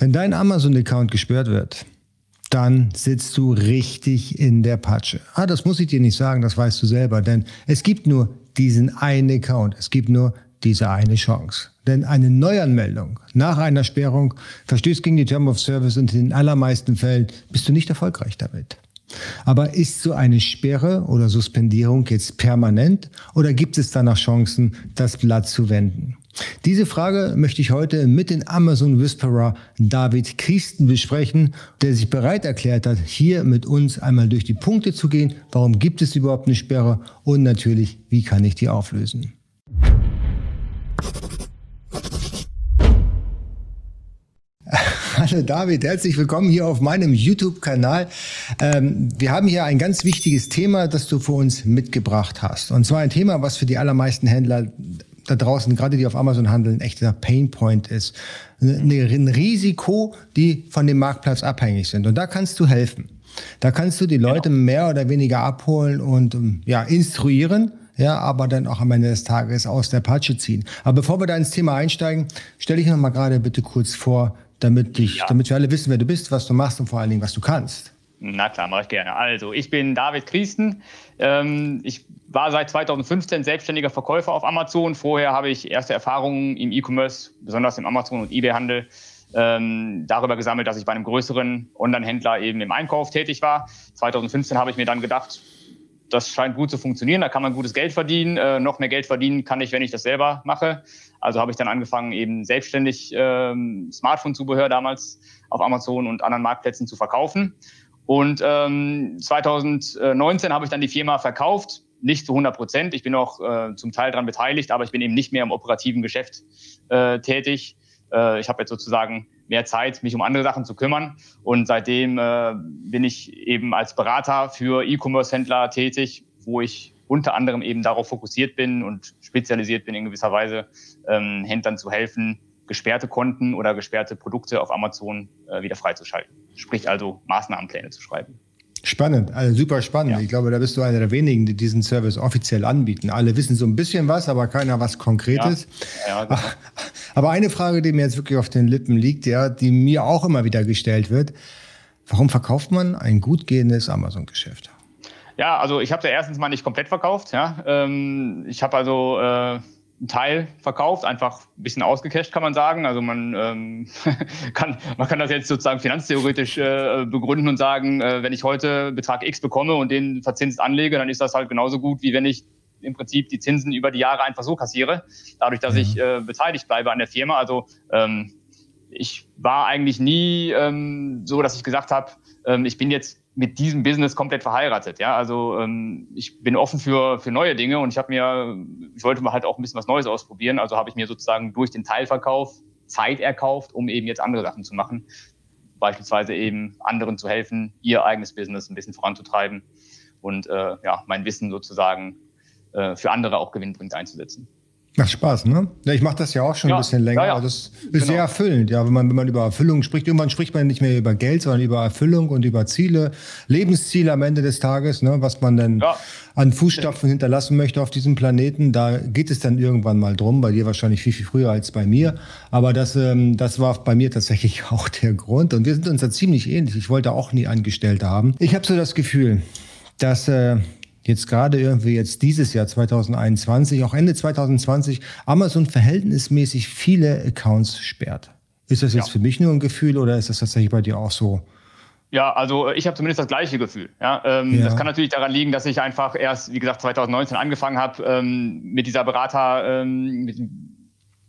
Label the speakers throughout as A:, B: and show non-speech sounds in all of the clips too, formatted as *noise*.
A: Wenn dein Amazon-Account gesperrt wird, dann sitzt du richtig in der Patsche. Ah, das muss ich dir nicht sagen, das weißt du selber, denn es gibt nur diesen einen Account, es gibt nur diese eine Chance. Denn eine Neuanmeldung nach einer Sperrung verstößt gegen die Term of Service und in den allermeisten Fällen bist du nicht erfolgreich damit. Aber ist so eine Sperre oder Suspendierung jetzt permanent oder gibt es da noch Chancen, das Blatt zu wenden? Diese Frage möchte ich heute mit dem Amazon Whisperer David Christen besprechen, der sich bereit erklärt hat, hier mit uns einmal durch die Punkte zu gehen. Warum gibt es überhaupt eine Sperre? Und natürlich, wie kann ich die auflösen? *laughs* Hallo David, herzlich willkommen hier auf meinem YouTube-Kanal. Ähm, wir haben hier ein ganz wichtiges Thema, das du für uns mitgebracht hast. Und zwar ein Thema, was für die allermeisten Händler da draußen, gerade die auf Amazon handeln, ein echter Painpoint ist. Ein Risiko, die von dem Marktplatz abhängig sind. Und da kannst du helfen. Da kannst du die Leute genau. mehr oder weniger abholen und ähm, ja, instruieren, ja, aber dann auch am Ende des Tages aus der Patsche ziehen. Aber bevor wir da ins Thema einsteigen, stelle ich noch mal gerade bitte kurz vor, damit, ich, ja. damit wir alle wissen, wer du bist, was du machst und vor allen Dingen, was du kannst.
B: Na klar, mache ich gerne. Also, ich bin David Christen. Ähm, ich war seit 2015 selbstständiger Verkäufer auf Amazon. Vorher habe ich erste Erfahrungen im E-Commerce, besonders im Amazon- und eBay-Handel, ähm, darüber gesammelt, dass ich bei einem größeren Online-Händler eben im Einkauf tätig war. 2015 habe ich mir dann gedacht, das scheint gut zu funktionieren, da kann man gutes Geld verdienen. Äh, noch mehr Geld verdienen kann ich, wenn ich das selber mache. Also habe ich dann angefangen, eben selbstständig ähm, Smartphone-Zubehör damals auf Amazon und anderen Marktplätzen zu verkaufen. Und ähm, 2019 habe ich dann die Firma verkauft, nicht zu 100 Prozent. Ich bin auch äh, zum Teil daran beteiligt, aber ich bin eben nicht mehr im operativen Geschäft äh, tätig. Äh, ich habe jetzt sozusagen mehr Zeit, mich um andere Sachen zu kümmern. Und seitdem äh, bin ich eben als Berater für E-Commerce-Händler tätig, wo ich unter anderem eben darauf fokussiert bin und spezialisiert bin in gewisser Weise, ähm, Händlern zu helfen, gesperrte Konten oder gesperrte Produkte auf Amazon äh, wieder freizuschalten. Sprich also Maßnahmenpläne zu schreiben.
A: Spannend, also super spannend. Ja. Ich glaube, da bist du einer der wenigen, die diesen Service offiziell anbieten. Alle wissen so ein bisschen was, aber keiner was Konkretes. Ja. Ja, genau. *laughs* Aber eine Frage, die mir jetzt wirklich auf den Lippen liegt, ja, die mir auch immer wieder gestellt wird: Warum verkauft man ein gut gehendes Amazon-Geschäft?
B: Ja, also ich habe ja erstens mal nicht komplett verkauft. Ja, ähm, ich habe also äh, einen Teil verkauft, einfach ein bisschen ausgecasht, kann man sagen. Also man ähm, *laughs* kann man kann das jetzt sozusagen finanztheoretisch äh, begründen und sagen, äh, wenn ich heute Betrag X bekomme und den verzinst anlege, dann ist das halt genauso gut, wie wenn ich im Prinzip die Zinsen über die Jahre einfach so kassiere, dadurch, dass ich äh, beteiligt bleibe an der Firma. Also ähm, ich war eigentlich nie ähm, so, dass ich gesagt habe, ähm, ich bin jetzt mit diesem Business komplett verheiratet. Ja, also ähm, ich bin offen für für neue Dinge und ich habe mir, ich wollte mal halt auch ein bisschen was Neues ausprobieren. Also habe ich mir sozusagen durch den Teilverkauf Zeit erkauft, um eben jetzt andere Sachen zu machen, beispielsweise eben anderen zu helfen, ihr eigenes Business ein bisschen voranzutreiben und äh, ja mein Wissen sozusagen äh, für andere auch gewinnbringend einzusetzen.
A: Macht Spaß, ne? Ja, ich mache das ja auch schon ja, ein bisschen länger. Ja, ja. Das ist genau. sehr erfüllend. Ja, wenn man, wenn man über Erfüllung spricht, irgendwann spricht man nicht mehr über Geld, sondern über Erfüllung und über Ziele, Lebensziele am Ende des Tages, ne? was man dann an Fußstapfen hinterlassen möchte auf diesem Planeten. Da geht es dann irgendwann mal drum. Bei dir wahrscheinlich viel, viel früher als bei mir. Aber das, ähm, das war bei mir tatsächlich *laughs* auch der Grund. Und wir sind uns da ziemlich ähnlich. Ich wollte auch nie Angestellte haben. Ich habe so das Gefühl, dass äh, jetzt gerade irgendwie jetzt dieses Jahr 2021, auch Ende 2020, Amazon verhältnismäßig viele Accounts sperrt. Ist das jetzt ja. für mich nur ein Gefühl oder ist das tatsächlich bei dir auch so?
B: Ja, also äh, ich habe zumindest das gleiche Gefühl. Ja, ähm, ja, Das kann natürlich daran liegen, dass ich einfach erst, wie gesagt, 2019 angefangen habe ähm, mit dieser Berater, ähm, mit,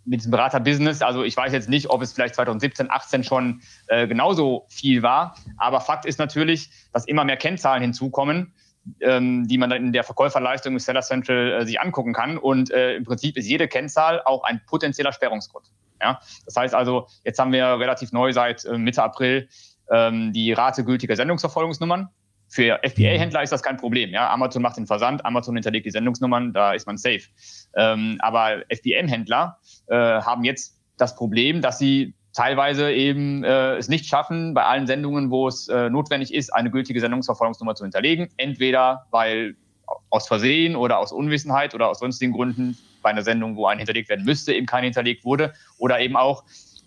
B: mit diesem Berater-Business. Also ich weiß jetzt nicht, ob es vielleicht 2017, 18 schon äh, genauso viel war. Aber Fakt ist natürlich, dass immer mehr Kennzahlen hinzukommen ähm, die man dann in der Verkäuferleistung mit Seller Central äh, sich angucken kann. Und äh, im Prinzip ist jede Kennzahl auch ein potenzieller Sperrungsgrund. Ja? Das heißt also, jetzt haben wir relativ neu seit äh, Mitte April ähm, die Rate gültiger Sendungsverfolgungsnummern. Für FBA-Händler ist das kein Problem. Ja? Amazon macht den Versand, Amazon hinterlegt die Sendungsnummern, da ist man safe. Ähm, aber FBM-Händler äh, haben jetzt das Problem, dass sie teilweise eben äh, es nicht schaffen, bei allen Sendungen, wo es äh, notwendig ist, eine gültige Sendungsverfolgungsnummer zu hinterlegen. Entweder weil aus Versehen oder aus Unwissenheit oder aus sonstigen Gründen bei einer Sendung, wo eine hinterlegt werden müsste, eben keine hinterlegt wurde. Oder eben auch,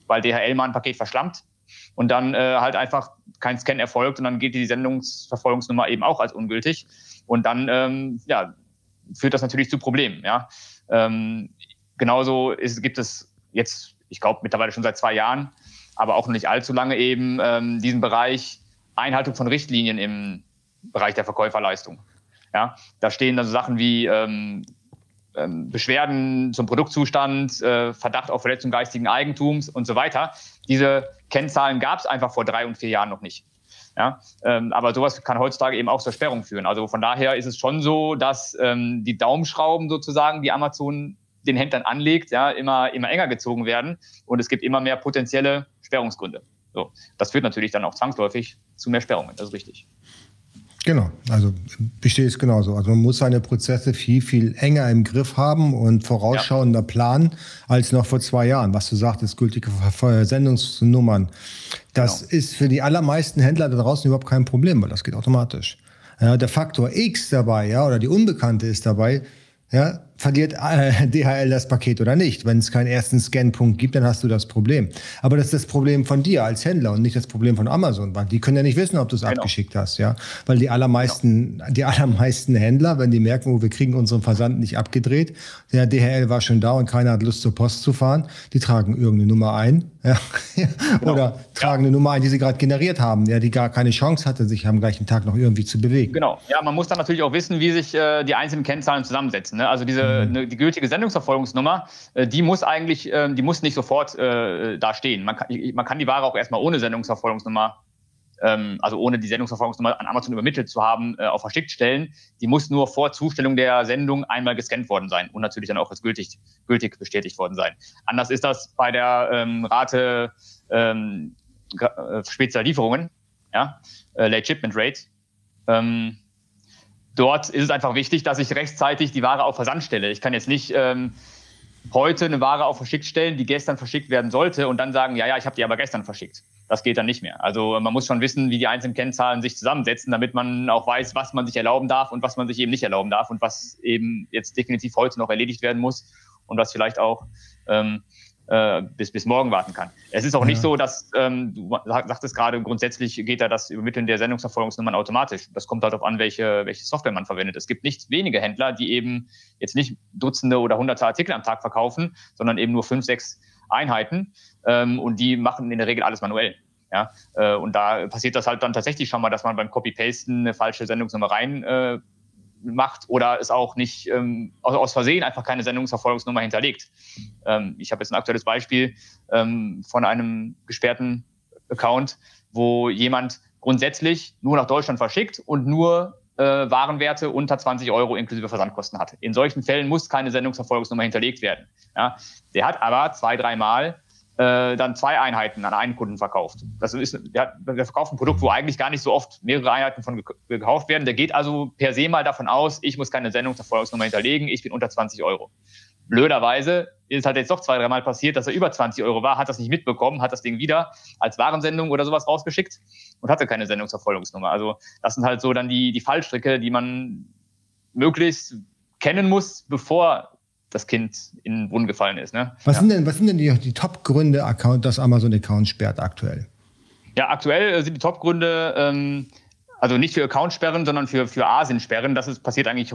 B: weil DHL mal ein Paket verschlammt und dann äh, halt einfach kein Scan erfolgt und dann geht die Sendungsverfolgungsnummer eben auch als ungültig. Und dann ähm, ja, führt das natürlich zu Problemen. Ja? Ähm, genauso ist, gibt es jetzt, ich glaube, mittlerweile schon seit zwei Jahren, aber auch noch nicht allzu lange eben ähm, diesen Bereich Einhaltung von Richtlinien im Bereich der Verkäuferleistung. Ja, da stehen dann so Sachen wie ähm, ähm, Beschwerden zum Produktzustand, äh, Verdacht auf Verletzung geistigen Eigentums und so weiter. Diese Kennzahlen gab es einfach vor drei und vier Jahren noch nicht. Ja, ähm, aber sowas kann heutzutage eben auch zur Sperrung führen. Also von daher ist es schon so, dass ähm, die Daumenschrauben sozusagen, die Amazon den Händlern anlegt, ja, immer, immer enger gezogen werden und es gibt immer mehr potenzielle Sperrungsgründe. So, das führt natürlich dann auch zwangsläufig zu mehr Sperrungen, das ist richtig.
A: Genau, also besteht es genauso. Also man muss seine Prozesse viel, viel enger im Griff haben und vorausschauender ja. planen als noch vor zwei Jahren, was du sagtest, gültige Sendungsnummern. Das genau. ist für die allermeisten Händler da draußen überhaupt kein Problem, weil das geht automatisch. Ja, der Faktor X dabei, ja, oder die Unbekannte ist dabei, ja, verliert äh, *laughs* DHL das Paket oder nicht. Wenn es keinen ersten Scanpunkt gibt, dann hast du das Problem. Aber das ist das Problem von dir als Händler und nicht das Problem von Amazon, weil die können ja nicht wissen, ob du es genau. abgeschickt hast, ja. Weil die allermeisten, genau. die allermeisten Händler, wenn die merken, oh, wir kriegen unseren Versand nicht abgedreht, der DHL war schon da und keiner hat Lust zur Post zu fahren, die tragen irgendeine Nummer ein, *laughs* ja. Genau. oder tragen eine Nummer ein, die sie gerade generiert haben, ja, die gar keine Chance hatte, sich am gleichen Tag noch irgendwie zu bewegen.
B: Genau. Ja, man muss dann natürlich auch wissen, wie sich äh, die einzelnen Kennzahlen zusammensetzen. Ne? Also diese mhm. ne, die gültige Sendungsverfolgungsnummer, äh, die muss eigentlich, äh, die muss nicht sofort äh, da stehen. Man kann, man kann die Ware auch erstmal ohne Sendungsverfolgungsnummer, ähm, also ohne die Sendungsverfolgungsnummer an Amazon übermittelt zu haben, äh, auf verschickt stellen. Die muss nur vor Zustellung der Sendung einmal gescannt worden sein und natürlich dann auch als gültig, gültig bestätigt worden sein. Anders ist das bei der ähm, Rate ähm, äh, Speziallieferungen, ja, äh, Late Shipment Rate. Ähm, dort ist es einfach wichtig, dass ich rechtzeitig die Ware auf Versand stelle. Ich kann jetzt nicht ähm, heute eine Ware auf verschickt stellen, die gestern verschickt werden sollte und dann sagen, ja, ja, ich habe die aber gestern verschickt. Das geht dann nicht mehr. Also man muss schon wissen, wie die einzelnen Kennzahlen sich zusammensetzen, damit man auch weiß, was man sich erlauben darf und was man sich eben nicht erlauben darf und was eben jetzt definitiv heute noch erledigt werden muss und was vielleicht auch ähm, äh, bis, bis morgen warten kann. Es ist auch ja. nicht so, dass, ähm, du sagtest gerade, grundsätzlich geht da das Übermitteln der Sendungsverfolgungsnummern automatisch. Das kommt halt darauf an, welche, welche Software man verwendet. Es gibt nicht wenige Händler, die eben jetzt nicht Dutzende oder Hunderte Artikel am Tag verkaufen, sondern eben nur fünf, sechs Einheiten. Ähm, und die machen in der Regel alles manuell. Ja, äh, und da passiert das halt dann tatsächlich schon mal, dass man beim Copy-Pasten eine falsche Sendungsnummer rein äh, macht oder es auch nicht ähm, aus, aus, Versehen einfach keine Sendungsverfolgungsnummer hinterlegt. Ähm, ich habe jetzt ein aktuelles Beispiel ähm, von einem gesperrten Account, wo jemand grundsätzlich nur nach Deutschland verschickt und nur äh, Warenwerte unter 20 Euro inklusive Versandkosten hat. In solchen Fällen muss keine Sendungsverfolgungsnummer hinterlegt werden. Ja, der hat aber zwei, dreimal äh, dann zwei Einheiten an einen Kunden verkauft. Das ist, der, der verkauft ein Produkt, wo eigentlich gar nicht so oft mehrere Einheiten von gekauft werden. Der geht also per se mal davon aus, ich muss keine Sendungsverfolgungsnummer hinterlegen, ich bin unter 20 Euro. Blöderweise ist halt jetzt doch zwei, dreimal passiert, dass er über 20 Euro war, hat das nicht mitbekommen, hat das Ding wieder als Warensendung oder sowas rausgeschickt und hatte keine Sendungsverfolgungsnummer. Also das sind halt so dann die, die Fallstricke, die man möglichst kennen muss, bevor das Kind in den Brunnen gefallen ist. Ne?
A: Was, ja. sind denn, was sind denn die, die Top-Gründe, dass Amazon-Account sperrt aktuell?
B: Ja, aktuell sind die Top-Gründe, ähm, also nicht für Account-Sperren, sondern für, für Asien-Sperren. Das ist, passiert eigentlich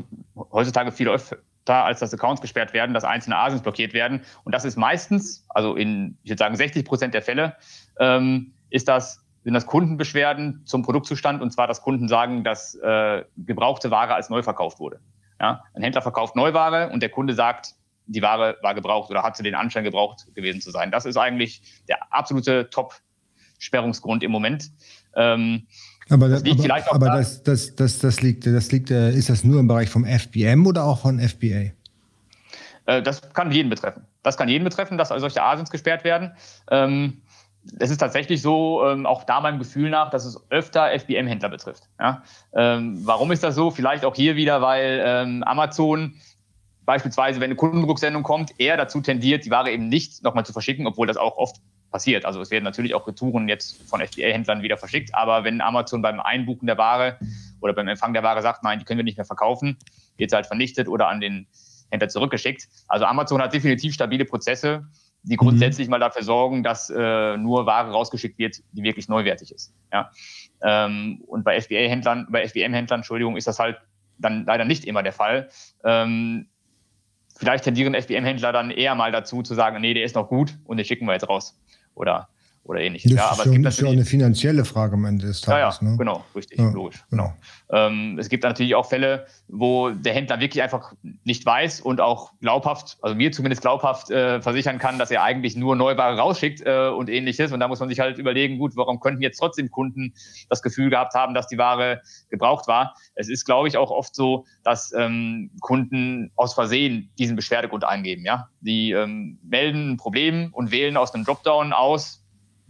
B: heutzutage viel öfter, als dass Accounts gesperrt werden, dass einzelne Asiens blockiert werden. Und das ist meistens, also in, ich würde sagen, 60 Prozent der Fälle, ähm, ist das, sind das Kundenbeschwerden zum Produktzustand. Und zwar, dass Kunden sagen, dass äh, gebrauchte Ware als neu verkauft wurde. Ja, ein Händler verkauft Neuware und der Kunde sagt, die Ware war gebraucht oder hatte den Anschein gebraucht gewesen zu sein. Das ist eigentlich der absolute Top-Sperrungsgrund im Moment.
A: Ähm, aber, das, aber, aber da, das, das, das, das liegt, das liegt, äh, ist das nur im Bereich vom FBM oder auch von FBA?
B: Äh, das kann jeden betreffen. Das kann jeden betreffen, dass solche Asins gesperrt werden. Ähm, es ist tatsächlich so, ähm, auch da meinem Gefühl nach, dass es öfter FBM-Händler betrifft. Ja? Ähm, warum ist das so? Vielleicht auch hier wieder, weil ähm, Amazon beispielsweise, wenn eine Kundendrucksendung kommt, eher dazu tendiert, die Ware eben nicht nochmal zu verschicken, obwohl das auch oft passiert. Also es werden natürlich auch Retouren jetzt von FBA-Händlern wieder verschickt, aber wenn Amazon beim Einbuchen der Ware oder beim Empfang der Ware sagt, nein, die können wir nicht mehr verkaufen, wird sie halt vernichtet oder an den Händler zurückgeschickt. Also Amazon hat definitiv stabile Prozesse, die grundsätzlich mhm. mal dafür sorgen, dass äh, nur Ware rausgeschickt wird, die wirklich neuwertig ist. Ja? Ähm, und bei FBA-Händlern, bei FBM-Händlern, Entschuldigung, ist das halt dann leider nicht immer der Fall. Ähm, vielleicht tendieren FBM-Händler dann eher mal dazu zu sagen, nee, der ist noch gut und den schicken wir jetzt raus. Oder oder ähnliches.
A: Das ja, aber ist, schon, ist ja auch eine finanzielle Frage am Ende des
B: Tages. Ja, ja ne? genau, richtig, ja, logisch. Genau. genau. Ähm, es gibt natürlich auch Fälle, wo der Händler wirklich einfach nicht weiß und auch glaubhaft, also mir zumindest glaubhaft äh, versichern kann, dass er eigentlich nur Neuware rausschickt äh, und ähnliches. Und da muss man sich halt überlegen, gut, warum könnten jetzt trotzdem Kunden das Gefühl gehabt haben, dass die Ware gebraucht war? Es ist, glaube ich, auch oft so, dass ähm, Kunden aus Versehen diesen Beschwerdegrund eingeben. Ja, die ähm, melden ein Problem und wählen aus einem Dropdown aus,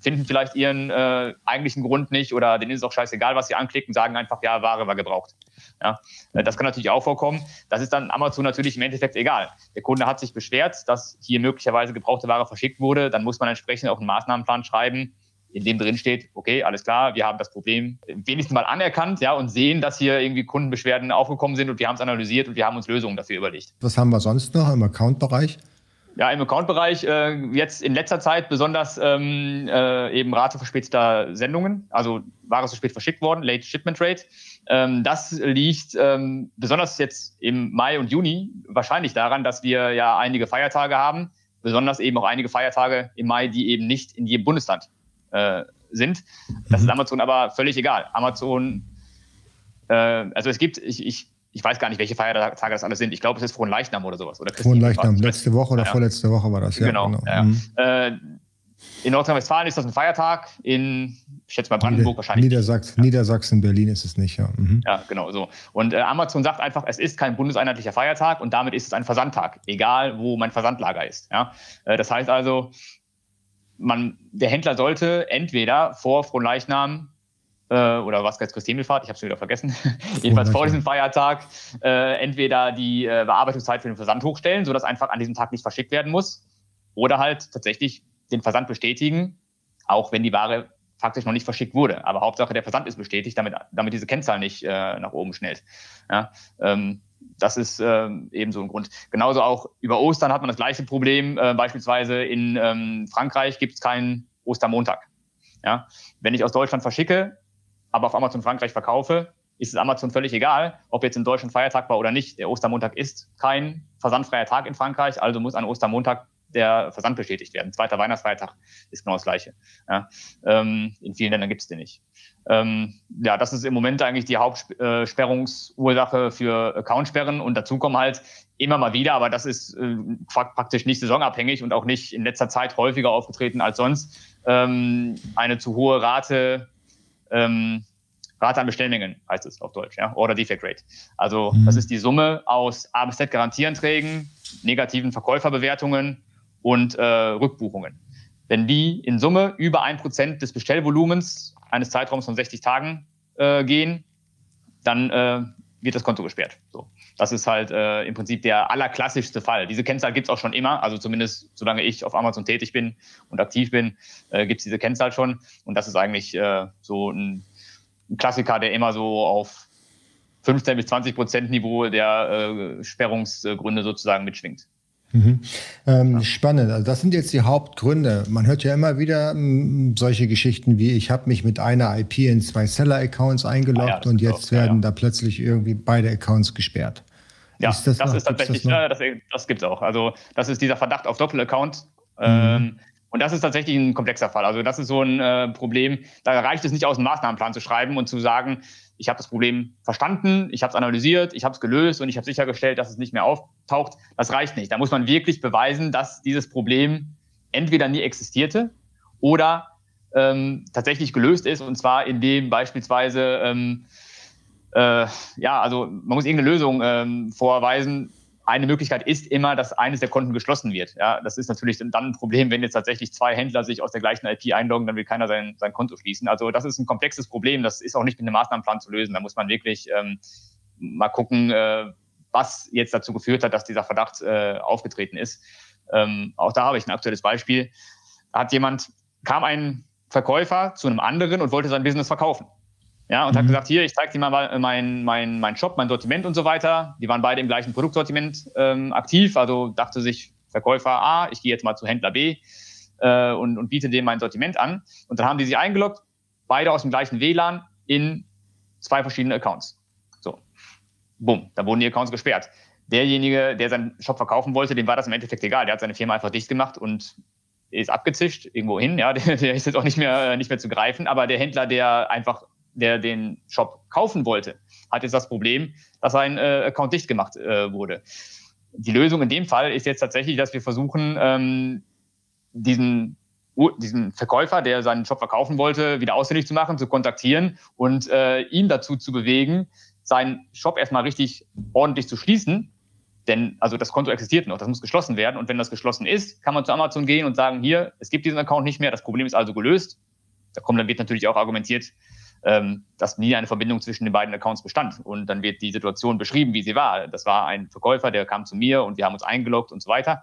B: finden vielleicht ihren äh, eigentlichen Grund nicht oder denen ist es auch scheißegal, was sie anklicken, sagen einfach, ja, Ware war gebraucht. Ja, äh, das kann natürlich auch vorkommen. Das ist dann Amazon natürlich im Endeffekt egal. Der Kunde hat sich beschwert, dass hier möglicherweise gebrauchte Ware verschickt wurde. Dann muss man entsprechend auch einen Maßnahmenplan schreiben, in dem drin steht, okay, alles klar, wir haben das Problem wenigstens mal anerkannt, ja, und sehen, dass hier irgendwie Kundenbeschwerden aufgekommen sind und wir haben es analysiert und wir haben uns Lösungen dafür überlegt.
A: Was haben wir sonst noch im Account-Bereich?
B: Ja, im Account-Bereich äh, jetzt in letzter Zeit besonders ähm, äh, eben Rate verspäteter Sendungen, also Ware zu spät verschickt worden, Late Shipment Rate. Ähm, das liegt ähm, besonders jetzt im Mai und Juni wahrscheinlich daran, dass wir ja einige Feiertage haben, besonders eben auch einige Feiertage im Mai, die eben nicht in jedem Bundesland äh, sind. Das mhm. ist Amazon aber völlig egal. Amazon, äh, also es gibt, ich, ich ich weiß gar nicht, welche Feiertage das alles sind. Ich glaube, es ist Frohen Leichnam oder sowas. Oder
A: Frohen Leichnam, letzte Woche oder ja. vorletzte Woche war das,
B: ja. Genau. genau. Ja. Mhm. Äh, in Nordrhein-Westfalen ist das ein Feiertag, in, ich schätze mal Brandenburg Nieder wahrscheinlich.
A: Niedersachsen, ja. Niedersachsen, Berlin ist es nicht, ja.
B: Mhm. Ja, genau so. Und äh, Amazon sagt einfach, es ist kein bundeseinheitlicher Feiertag und damit ist es ein Versandtag, egal wo mein Versandlager ist. Ja? Äh, das heißt also, man, der Händler sollte entweder vor Fronleichnam äh, oder was jetzt Christinifahrt, ich habe es wieder vergessen, *laughs* jedenfalls vor diesem Feiertag, äh, entweder die äh, Bearbeitungszeit für den Versand hochstellen, sodass einfach an diesem Tag nicht verschickt werden muss, oder halt tatsächlich den Versand bestätigen, auch wenn die Ware faktisch noch nicht verschickt wurde. Aber Hauptsache der Versand ist bestätigt, damit, damit diese Kennzahl nicht äh, nach oben schnellt. Ja, ähm, das ist äh, eben so ein Grund. Genauso auch über Ostern hat man das gleiche Problem. Äh, beispielsweise in ähm, Frankreich gibt es keinen Ostermontag. Ja? Wenn ich aus Deutschland verschicke, aber auf Amazon Frankreich verkaufe, ist es Amazon völlig egal, ob jetzt in Deutschland Feiertag war oder nicht. Der Ostermontag ist kein versandfreier Tag in Frankreich, also muss an Ostermontag der Versand bestätigt werden. Zweiter Weihnachtsfeiertag ist genau das Gleiche. Ja, ähm, in vielen Ländern gibt es den nicht. Ähm, ja, das ist im Moment eigentlich die Hauptsperrungsursache für Accountsperren und dazu kommen halt immer mal wieder, aber das ist äh, praktisch nicht saisonabhängig und auch nicht in letzter Zeit häufiger aufgetreten als sonst, ähm, eine zu hohe Rate ähm, Rate an Bestellmengen heißt es auf Deutsch, ja, Order Defect Rate. Also mhm. das ist die Summe aus A bis Z Garantieanträgen, negativen Verkäuferbewertungen und äh, Rückbuchungen. Wenn die in Summe über ein Prozent des Bestellvolumens eines Zeitraums von 60 Tagen äh, gehen, dann äh, wird das Konto gesperrt. So. Das ist halt äh, im Prinzip der allerklassischste Fall. Diese Kennzahl gibt es auch schon immer, also zumindest solange ich auf Amazon tätig bin und aktiv bin, äh, gibt es diese Kennzahl schon. Und das ist eigentlich äh, so ein, ein, Klassiker, der immer so auf 15 bis 20 Prozent Niveau der äh, Sperrungsgründe sozusagen mitschwingt.
A: Mhm. Ähm, ja. Spannend. Also das sind jetzt die Hauptgründe. Man hört ja immer wieder m, solche Geschichten wie, ich habe mich mit einer IP in zwei Seller-Accounts eingeloggt ah, ja, und jetzt auch, werden ja, da plötzlich irgendwie beide Accounts gesperrt.
B: Ja, ist das, das ist tatsächlich, das, das, das gibt es auch. Also das ist dieser Verdacht auf Doppelaccount. Mhm. Ähm, und das ist tatsächlich ein komplexer Fall. Also das ist so ein äh, Problem, da reicht es nicht aus, einen Maßnahmenplan zu schreiben und zu sagen, ich habe das Problem verstanden, ich habe es analysiert, ich habe es gelöst und ich habe sichergestellt, dass es nicht mehr auftaucht. Das reicht nicht. Da muss man wirklich beweisen, dass dieses Problem entweder nie existierte oder ähm, tatsächlich gelöst ist. Und zwar indem beispielsweise, ähm, äh, ja, also man muss irgendeine Lösung ähm, vorweisen, eine Möglichkeit ist immer, dass eines der Konten geschlossen wird. Ja, das ist natürlich dann ein Problem, wenn jetzt tatsächlich zwei Händler sich aus der gleichen IP einloggen, dann will keiner sein, sein Konto schließen. Also das ist ein komplexes Problem. Das ist auch nicht mit einem Maßnahmenplan zu lösen. Da muss man wirklich ähm, mal gucken, äh, was jetzt dazu geführt hat, dass dieser Verdacht äh, aufgetreten ist. Ähm, auch da habe ich ein aktuelles Beispiel. Da hat jemand, kam ein Verkäufer zu einem anderen und wollte sein Business verkaufen. Ja, und mhm. hat gesagt, hier, ich zeige dir mal mein, mein, mein Shop, mein Sortiment und so weiter. Die waren beide im gleichen Produktsortiment ähm, aktiv, also dachte sich, Verkäufer A, ich gehe jetzt mal zu Händler B äh, und, und biete dem mein Sortiment an. Und dann haben die sich eingeloggt, beide aus dem gleichen WLAN in zwei verschiedene Accounts. So, bumm, da wurden die Accounts gesperrt. Derjenige, der seinen Shop verkaufen wollte, dem war das im Endeffekt egal. Der hat seine Firma einfach dicht gemacht und ist abgezischt irgendwo hin. Ja, der, *laughs* der ist jetzt auch nicht mehr, nicht mehr zu greifen. Aber der Händler, der einfach, der den Shop kaufen wollte, hat jetzt das Problem, dass sein äh, Account dicht gemacht äh, wurde. Die Lösung in dem Fall ist jetzt tatsächlich, dass wir versuchen, ähm, diesen diesen Verkäufer, der seinen Shop verkaufen wollte, wieder ausfindig zu machen, zu kontaktieren und äh, ihn dazu zu bewegen, seinen Shop erstmal richtig ordentlich zu schließen. Denn also das Konto existiert noch, das muss geschlossen werden. Und wenn das geschlossen ist, kann man zu Amazon gehen und sagen, hier, es gibt diesen Account nicht mehr, das Problem ist also gelöst. Da kommt, dann wird natürlich auch argumentiert, ähm, dass nie eine Verbindung zwischen den beiden Accounts bestand. Und dann wird die Situation beschrieben, wie sie war. Das war ein Verkäufer, der kam zu mir und wir haben uns eingeloggt und so weiter.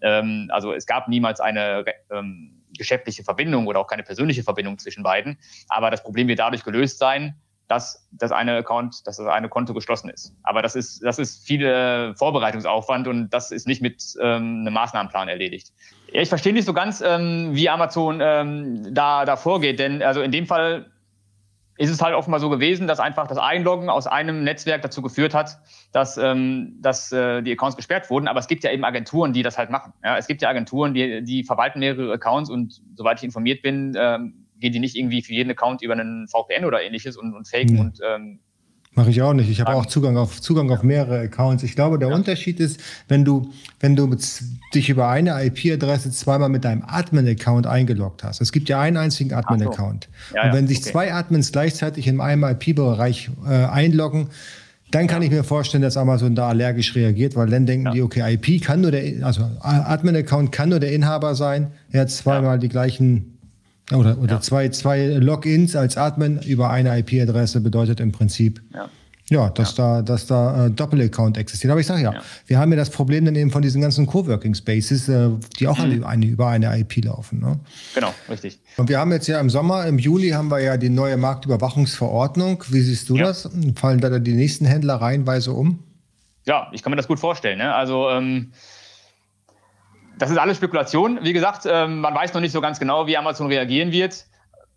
B: Ähm, also es gab niemals eine ähm, geschäftliche Verbindung oder auch keine persönliche Verbindung zwischen beiden. Aber das Problem wird dadurch gelöst sein, dass das eine Account, dass das eine Konto geschlossen ist. Aber das ist, das ist viel äh, Vorbereitungsaufwand und das ist nicht mit ähm, einem Maßnahmenplan erledigt. Ja, ich verstehe nicht so ganz, ähm, wie Amazon ähm, da, da vorgeht, denn also in dem Fall ist es halt offenbar so gewesen, dass einfach das Einloggen aus einem Netzwerk dazu geführt hat, dass, ähm, dass äh, die Accounts gesperrt wurden. Aber es gibt ja eben Agenturen, die das halt machen. Ja, es gibt ja Agenturen, die, die verwalten mehrere Accounts und soweit ich informiert bin, ähm, gehen die nicht irgendwie für jeden Account über einen VPN oder ähnliches und, und faken mhm. und ähm,
A: Mache ich auch nicht. Ich habe auch Zugang auf, Zugang auf mehrere Accounts. Ich glaube, der ja. Unterschied ist, wenn du, wenn du dich über eine IP-Adresse zweimal mit deinem Admin-Account eingeloggt hast. Es gibt ja einen einzigen Admin-Account. So. Ja, und wenn sich okay. zwei Admins gleichzeitig in einem IP-Bereich äh, einloggen, dann kann ich mir vorstellen, dass Amazon da allergisch reagiert, weil dann denken die, okay, IP kann nur der, also Admin-Account kann nur der Inhaber sein. Er hat zweimal die gleichen oder, oder ja. zwei, zwei Logins als Admin über eine IP-Adresse bedeutet im Prinzip, ja, ja dass ja. da, dass da äh, Doppel-Account existiert. Aber ich sage ja, wir haben ja das Problem dann eben von diesen ganzen Coworking Spaces, äh, die auch mhm. eine, über eine IP laufen. Ne?
B: Genau, richtig.
A: Und wir haben jetzt ja im Sommer, im Juli haben wir ja die neue Marktüberwachungsverordnung. Wie siehst du das? Fallen da die nächsten Händler reihenweise um?
B: Ja, ich kann mir das gut vorstellen. Ne? Also ähm, das ist alles Spekulation. Wie gesagt, ähm, man weiß noch nicht so ganz genau, wie Amazon reagieren wird.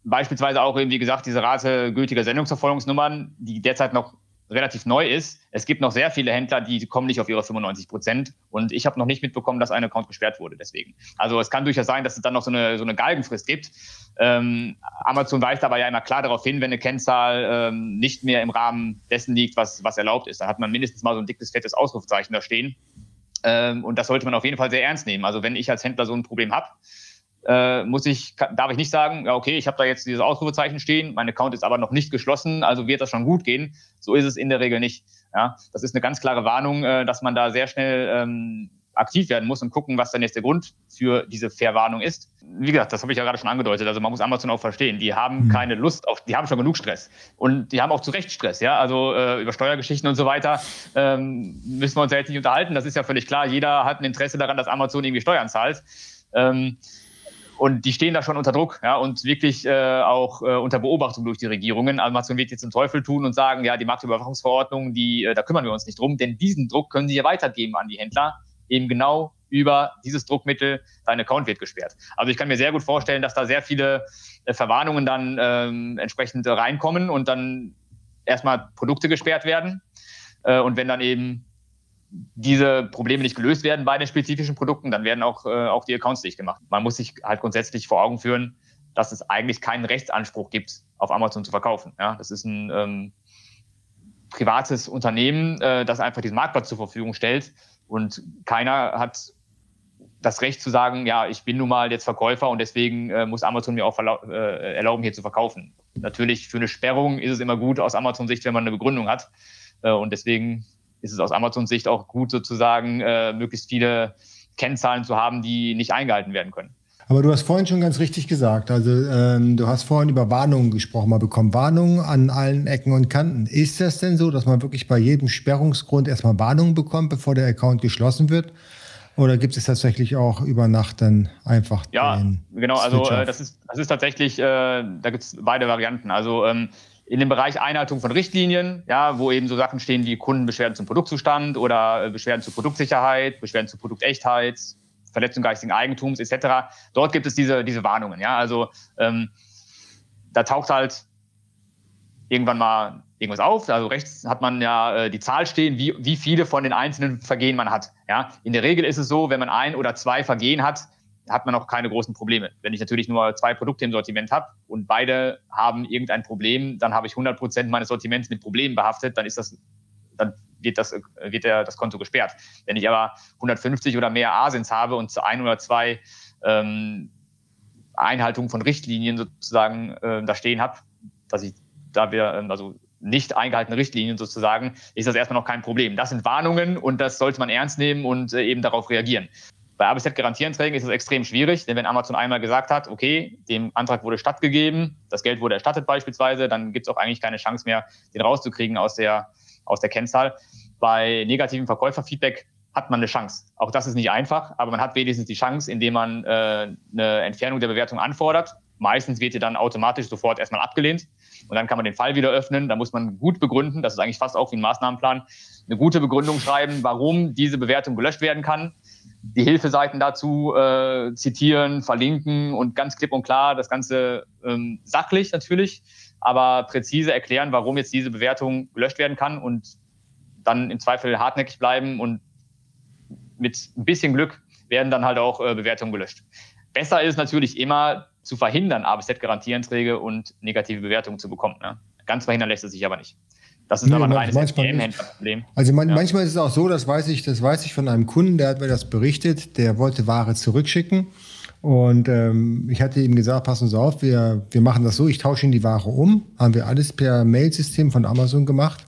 B: Beispielsweise auch eben, wie gesagt, diese Rate gültiger Sendungsverfolgungsnummern, die derzeit noch relativ neu ist. Es gibt noch sehr viele Händler, die kommen nicht auf ihre 95 Prozent. Und ich habe noch nicht mitbekommen, dass ein Account gesperrt wurde. Deswegen. Also es kann durchaus sein, dass es dann noch so eine, so eine Galgenfrist gibt. Ähm, Amazon weist aber ja immer klar darauf hin, wenn eine Kennzahl ähm, nicht mehr im Rahmen dessen liegt, was, was erlaubt ist. Dann hat man mindestens mal so ein dickes, fettes Ausrufezeichen da stehen. Ähm, und das sollte man auf jeden Fall sehr ernst nehmen. Also wenn ich als Händler so ein Problem habe, äh, muss ich, darf ich nicht sagen, ja, okay, ich habe da jetzt dieses Ausrufezeichen stehen, mein Account ist aber noch nicht geschlossen, also wird das schon gut gehen. So ist es in der Regel nicht. Ja, das ist eine ganz klare Warnung, äh, dass man da sehr schnell ähm, aktiv werden muss und gucken, was dann jetzt der Grund für diese Verwarnung ist. Wie gesagt, das habe ich ja gerade schon angedeutet. Also man muss Amazon auch verstehen. Die haben mhm. keine Lust auf, die haben schon genug Stress. Und die haben auch zu Recht Stress, ja. Also äh, über Steuergeschichten und so weiter ähm, müssen wir uns ja jetzt nicht unterhalten. Das ist ja völlig klar. Jeder hat ein Interesse daran, dass Amazon irgendwie Steuern zahlt. Ähm, und die stehen da schon unter Druck, ja, und wirklich äh, auch äh, unter Beobachtung durch die Regierungen. Amazon wird jetzt den Teufel tun und sagen, ja, die Marktüberwachungsverordnung, die, äh, da kümmern wir uns nicht drum, denn diesen Druck können sie ja weitergeben an die Händler eben genau über dieses Druckmittel, dein Account wird gesperrt. Also ich kann mir sehr gut vorstellen, dass da sehr viele äh, Verwarnungen dann ähm, entsprechend reinkommen und dann erstmal Produkte gesperrt werden. Äh, und wenn dann eben diese Probleme nicht gelöst werden bei den spezifischen Produkten, dann werden auch, äh, auch die Accounts dicht gemacht. Man muss sich halt grundsätzlich vor Augen führen, dass es eigentlich keinen Rechtsanspruch gibt, auf Amazon zu verkaufen. Ja, das ist ein ähm, privates Unternehmen, äh, das einfach diesen Marktplatz zur Verfügung stellt und keiner hat das Recht zu sagen, ja, ich bin nun mal jetzt Verkäufer und deswegen äh, muss Amazon mir auch äh, erlauben, hier zu verkaufen. Natürlich für eine Sperrung ist es immer gut aus Amazon-Sicht, wenn man eine Begründung hat. Äh, und deswegen ist es aus Amazon-Sicht auch gut, sozusagen äh, möglichst viele Kennzahlen zu haben, die nicht eingehalten werden können.
A: Aber du hast vorhin schon ganz richtig gesagt, also ähm, du hast vorhin über Warnungen gesprochen, mal bekommen Warnungen an allen Ecken und Kanten. Ist das denn so, dass man wirklich bei jedem Sperrungsgrund erstmal Warnungen bekommt, bevor der Account geschlossen wird? Oder gibt es tatsächlich auch über Nacht dann einfach
B: ja, den genau, also äh, das ist das ist tatsächlich, äh, da gibt es beide Varianten. Also ähm, in dem Bereich Einhaltung von Richtlinien, ja, wo eben so Sachen stehen wie Kundenbeschwerden zum Produktzustand oder äh, Beschwerden zur Produktsicherheit, Beschwerden zur Produktechtheit, Verletzung geistigen Eigentums etc. Dort gibt es diese, diese Warnungen. Ja? Also ähm, da taucht halt irgendwann mal irgendwas auf. Also rechts hat man ja äh, die Zahl stehen, wie, wie viele von den einzelnen Vergehen man hat. Ja? In der Regel ist es so, wenn man ein oder zwei Vergehen hat, hat man auch keine großen Probleme. Wenn ich natürlich nur zwei Produkte im Sortiment habe und beide haben irgendein Problem, dann habe ich 100 Prozent meines Sortiments mit Problemen behaftet, dann ist das, dann wird das, wird der, das Konto gesperrt. Wenn ich aber 150 oder mehr Asins habe und ein oder zwei ähm, Einhaltungen von Richtlinien sozusagen äh, da stehen habe, dass ich da wir, ähm, also nicht eingehaltene Richtlinien sozusagen, ist das erstmal noch kein Problem. Das sind Warnungen und das sollte man ernst nehmen und äh, eben darauf reagieren. Bei ABZ-Garantieranträgen ist es extrem schwierig, denn wenn Amazon einmal gesagt hat, okay, dem Antrag wurde stattgegeben, das Geld wurde erstattet beispielsweise, dann gibt es auch eigentlich keine Chance mehr, den rauszukriegen aus der, aus der Kennzahl. Bei negativem Verkäuferfeedback hat man eine Chance. Auch das ist nicht einfach, aber man hat wenigstens die Chance, indem man äh, eine Entfernung der Bewertung anfordert. Meistens wird die dann automatisch sofort erstmal abgelehnt und dann kann man den Fall wieder öffnen. Da muss man gut begründen, das ist eigentlich fast auch wie ein Maßnahmenplan, eine gute Begründung schreiben, warum diese Bewertung gelöscht werden kann die Hilfeseiten dazu äh, zitieren, verlinken und ganz klipp und klar das Ganze ähm, sachlich natürlich, aber präzise erklären, warum jetzt diese Bewertung gelöscht werden kann und dann im Zweifel hartnäckig bleiben und mit ein bisschen Glück werden dann halt auch äh, Bewertungen gelöscht. Besser ist natürlich immer zu verhindern, ABZ-Garantieanträge und negative Bewertungen zu bekommen. Ne? Ganz verhindern lässt es sich aber nicht. Das ist nee, aber ein reines
A: SPM-Händlerproblem. Also man, ja. manchmal ist es auch so, das weiß ich, das weiß ich von einem Kunden, der hat mir das berichtet, der wollte Ware zurückschicken. Und ähm, ich hatte ihm gesagt, passen Sie auf, wir, wir machen das so, ich tausche Ihnen die Ware um. Haben wir alles per Mailsystem von Amazon gemacht.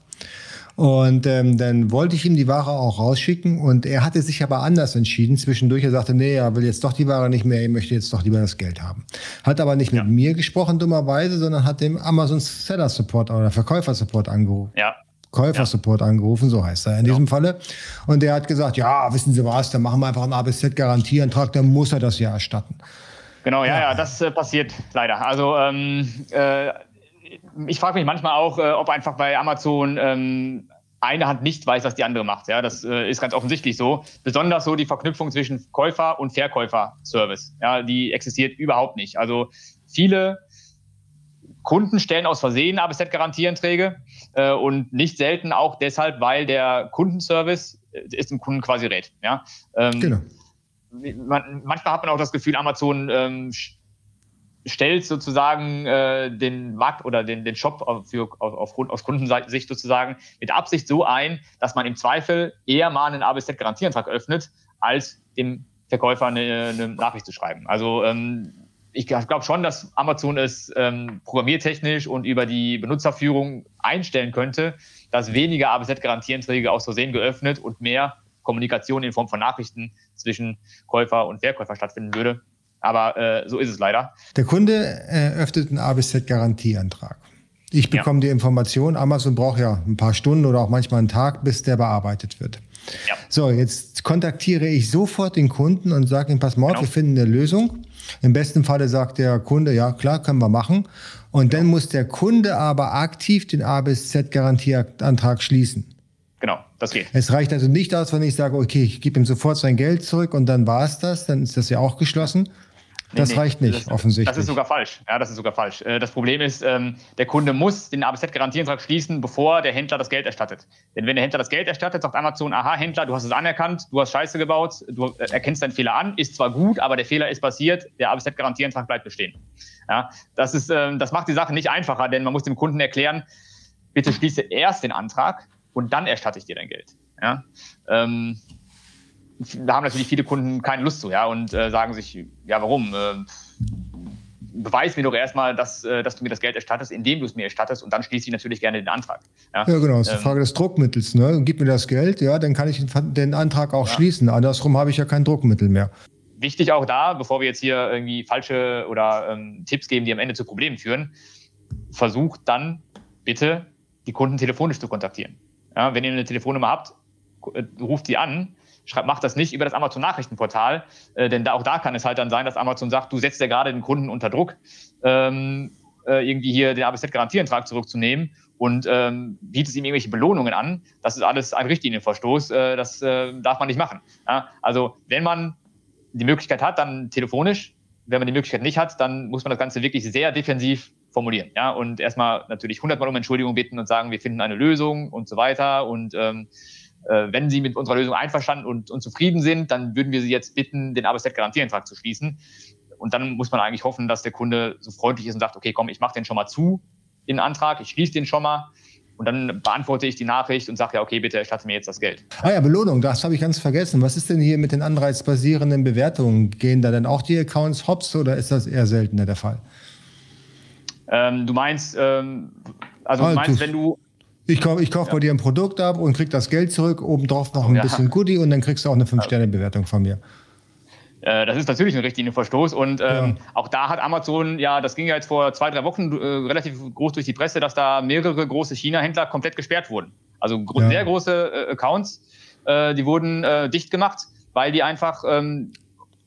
A: Und ähm, dann wollte ich ihm die Ware auch rausschicken und er hatte sich aber anders entschieden. Zwischendurch er sagte, nee, er will jetzt doch die Ware nicht mehr, er möchte jetzt doch lieber das Geld haben. Hat aber nicht ja. mit mir gesprochen, dummerweise, sondern hat dem Amazon Seller Support oder Verkäufer Support angerufen. Ja. Käufersupport ja. angerufen, so heißt er in diesem Falle. Und der hat gesagt, ja, wissen Sie was, dann machen wir einfach einen ABZ-Garantieantrag, dann muss er das ja erstatten.
B: Genau, ja, ja, ja das äh, passiert leider. Also ähm, äh, ich frage mich manchmal auch, äh, ob einfach bei Amazon ähm, eine Hand nicht weiß, was die andere macht. Ja, das äh, ist ganz offensichtlich so. Besonders so die Verknüpfung zwischen Käufer und Verkäufer-Service. Ja, die existiert überhaupt nicht. Also viele Kunden stellen aus Versehen ABZ-Garantieanträge und nicht selten auch deshalb, weil der Kundenservice ist äh, dem Kunden quasi rät. Ja? Ähm, genau. Man, manchmal hat man auch das Gefühl, Amazon ähm, stellt sozusagen äh, den Markt oder den, den Shop für, auf, auf, aus Kundensicht sozusagen mit Absicht so ein, dass man im Zweifel eher mal einen ABZ-Garantieantrag öffnet, als dem Verkäufer eine, eine Nachricht zu schreiben. Also ähm, ich glaube schon, dass Amazon es ähm, programmiertechnisch und über die Benutzerführung einstellen könnte, dass weniger ABZ-Garantieanträge aus Versehen geöffnet und mehr Kommunikation in Form von Nachrichten zwischen Käufer und Verkäufer stattfinden würde. Aber äh, so ist es leider.
A: Der Kunde eröffnet einen ABZ-Garantieantrag. Ich bekomme ja. die Information, Amazon braucht ja ein paar Stunden oder auch manchmal einen Tag, bis der bearbeitet wird. Ja. So, jetzt kontaktiere ich sofort den Kunden und sage ihm, pass mal, genau. wir finden eine Lösung. Im besten Falle sagt der Kunde, ja klar, können wir machen. Und dann muss der Kunde aber aktiv den A bis Z-Garantieantrag schließen.
B: Genau, das geht.
A: Es reicht also nicht aus, wenn ich sage, okay, ich gebe ihm sofort sein Geld zurück und dann war es das, dann ist das ja auch geschlossen. Das nee, reicht nicht,
B: das,
A: offensichtlich.
B: Das ist sogar falsch. Ja, das ist sogar falsch. Äh, das Problem ist, ähm, der Kunde muss den ABZ-Garantieantrag schließen, bevor der Händler das Geld erstattet. Denn wenn der Händler das Geld erstattet, sagt Amazon, aha, Händler, du hast es anerkannt, du hast Scheiße gebaut, du äh, erkennst deinen Fehler an, ist zwar gut, aber der Fehler ist passiert, der ABZ-Garantieantrag bleibt bestehen. Ja, das, ist, ähm, das macht die Sache nicht einfacher, denn man muss dem Kunden erklären, bitte schließe erst den Antrag und dann erstatte ich dir dein Geld. Ja? Ähm, da haben natürlich viele Kunden keine Lust zu, ja, und äh, sagen sich, ja, warum? Äh, beweis mir doch erstmal, dass, äh, dass du mir das Geld erstattest, indem du es mir erstattest und dann schließe ich natürlich gerne den Antrag.
A: Ja, ja genau, das ist ähm, die Frage des Druckmittels. Ne? Gib mir das Geld, ja, dann kann ich den Antrag auch ja. schließen. Andersrum habe ich ja kein Druckmittel mehr.
B: Wichtig auch da, bevor wir jetzt hier irgendwie falsche oder ähm, Tipps geben, die am Ende zu Problemen führen, versucht dann bitte die Kunden telefonisch zu kontaktieren. Ja, wenn ihr eine Telefonnummer habt, äh, ruft die an schreibt, macht das nicht über das Amazon-Nachrichtenportal, äh, denn da, auch da kann es halt dann sein, dass Amazon sagt, du setzt ja gerade den Kunden unter Druck, ähm, äh, irgendwie hier den ABZ-Garantieantrag zurückzunehmen und ähm, bietet ihm irgendwelche Belohnungen an. Das ist alles ein Richtlinienverstoß, äh, das äh, darf man nicht machen. Ja? Also wenn man die Möglichkeit hat, dann telefonisch. Wenn man die Möglichkeit nicht hat, dann muss man das Ganze wirklich sehr defensiv formulieren. Ja, und erstmal natürlich hundertmal um Entschuldigung bitten und sagen, wir finden eine Lösung und so weiter. Und ähm, äh, wenn Sie mit unserer Lösung einverstanden und, und zufrieden sind, dann würden wir Sie jetzt bitten, den Arbeitszeitgarantieantrag zu schließen. Und dann muss man eigentlich hoffen, dass der Kunde so freundlich ist und sagt, okay, komm, ich mache den schon mal zu, den Antrag, ich schließe den schon mal. Und dann beantworte ich die Nachricht und sage, ja, okay, bitte erstatte mir jetzt das Geld.
A: Ah ja, Belohnung, das habe ich ganz vergessen. Was ist denn hier mit den anreizbasierenden Bewertungen? Gehen da dann auch die Accounts hops oder ist das eher seltener der Fall?
B: Ähm, du meinst, ähm, also ah, du meinst, wenn du.
A: Ich kaufe ich kauf ja. bei dir ein Produkt ab und krieg das Geld zurück, obendrauf noch ein ja. bisschen Goodie und dann kriegst du auch eine 5-Sterne-Bewertung von mir.
B: Äh, das ist natürlich ein Richtlinienverstoß und ähm, ja. auch da hat Amazon, ja, das ging ja jetzt vor zwei, drei Wochen äh, relativ groß durch die Presse, dass da mehrere große China-Händler komplett gesperrt wurden. Also ja. sehr große äh, Accounts, äh, die wurden äh, dicht gemacht, weil die einfach ähm,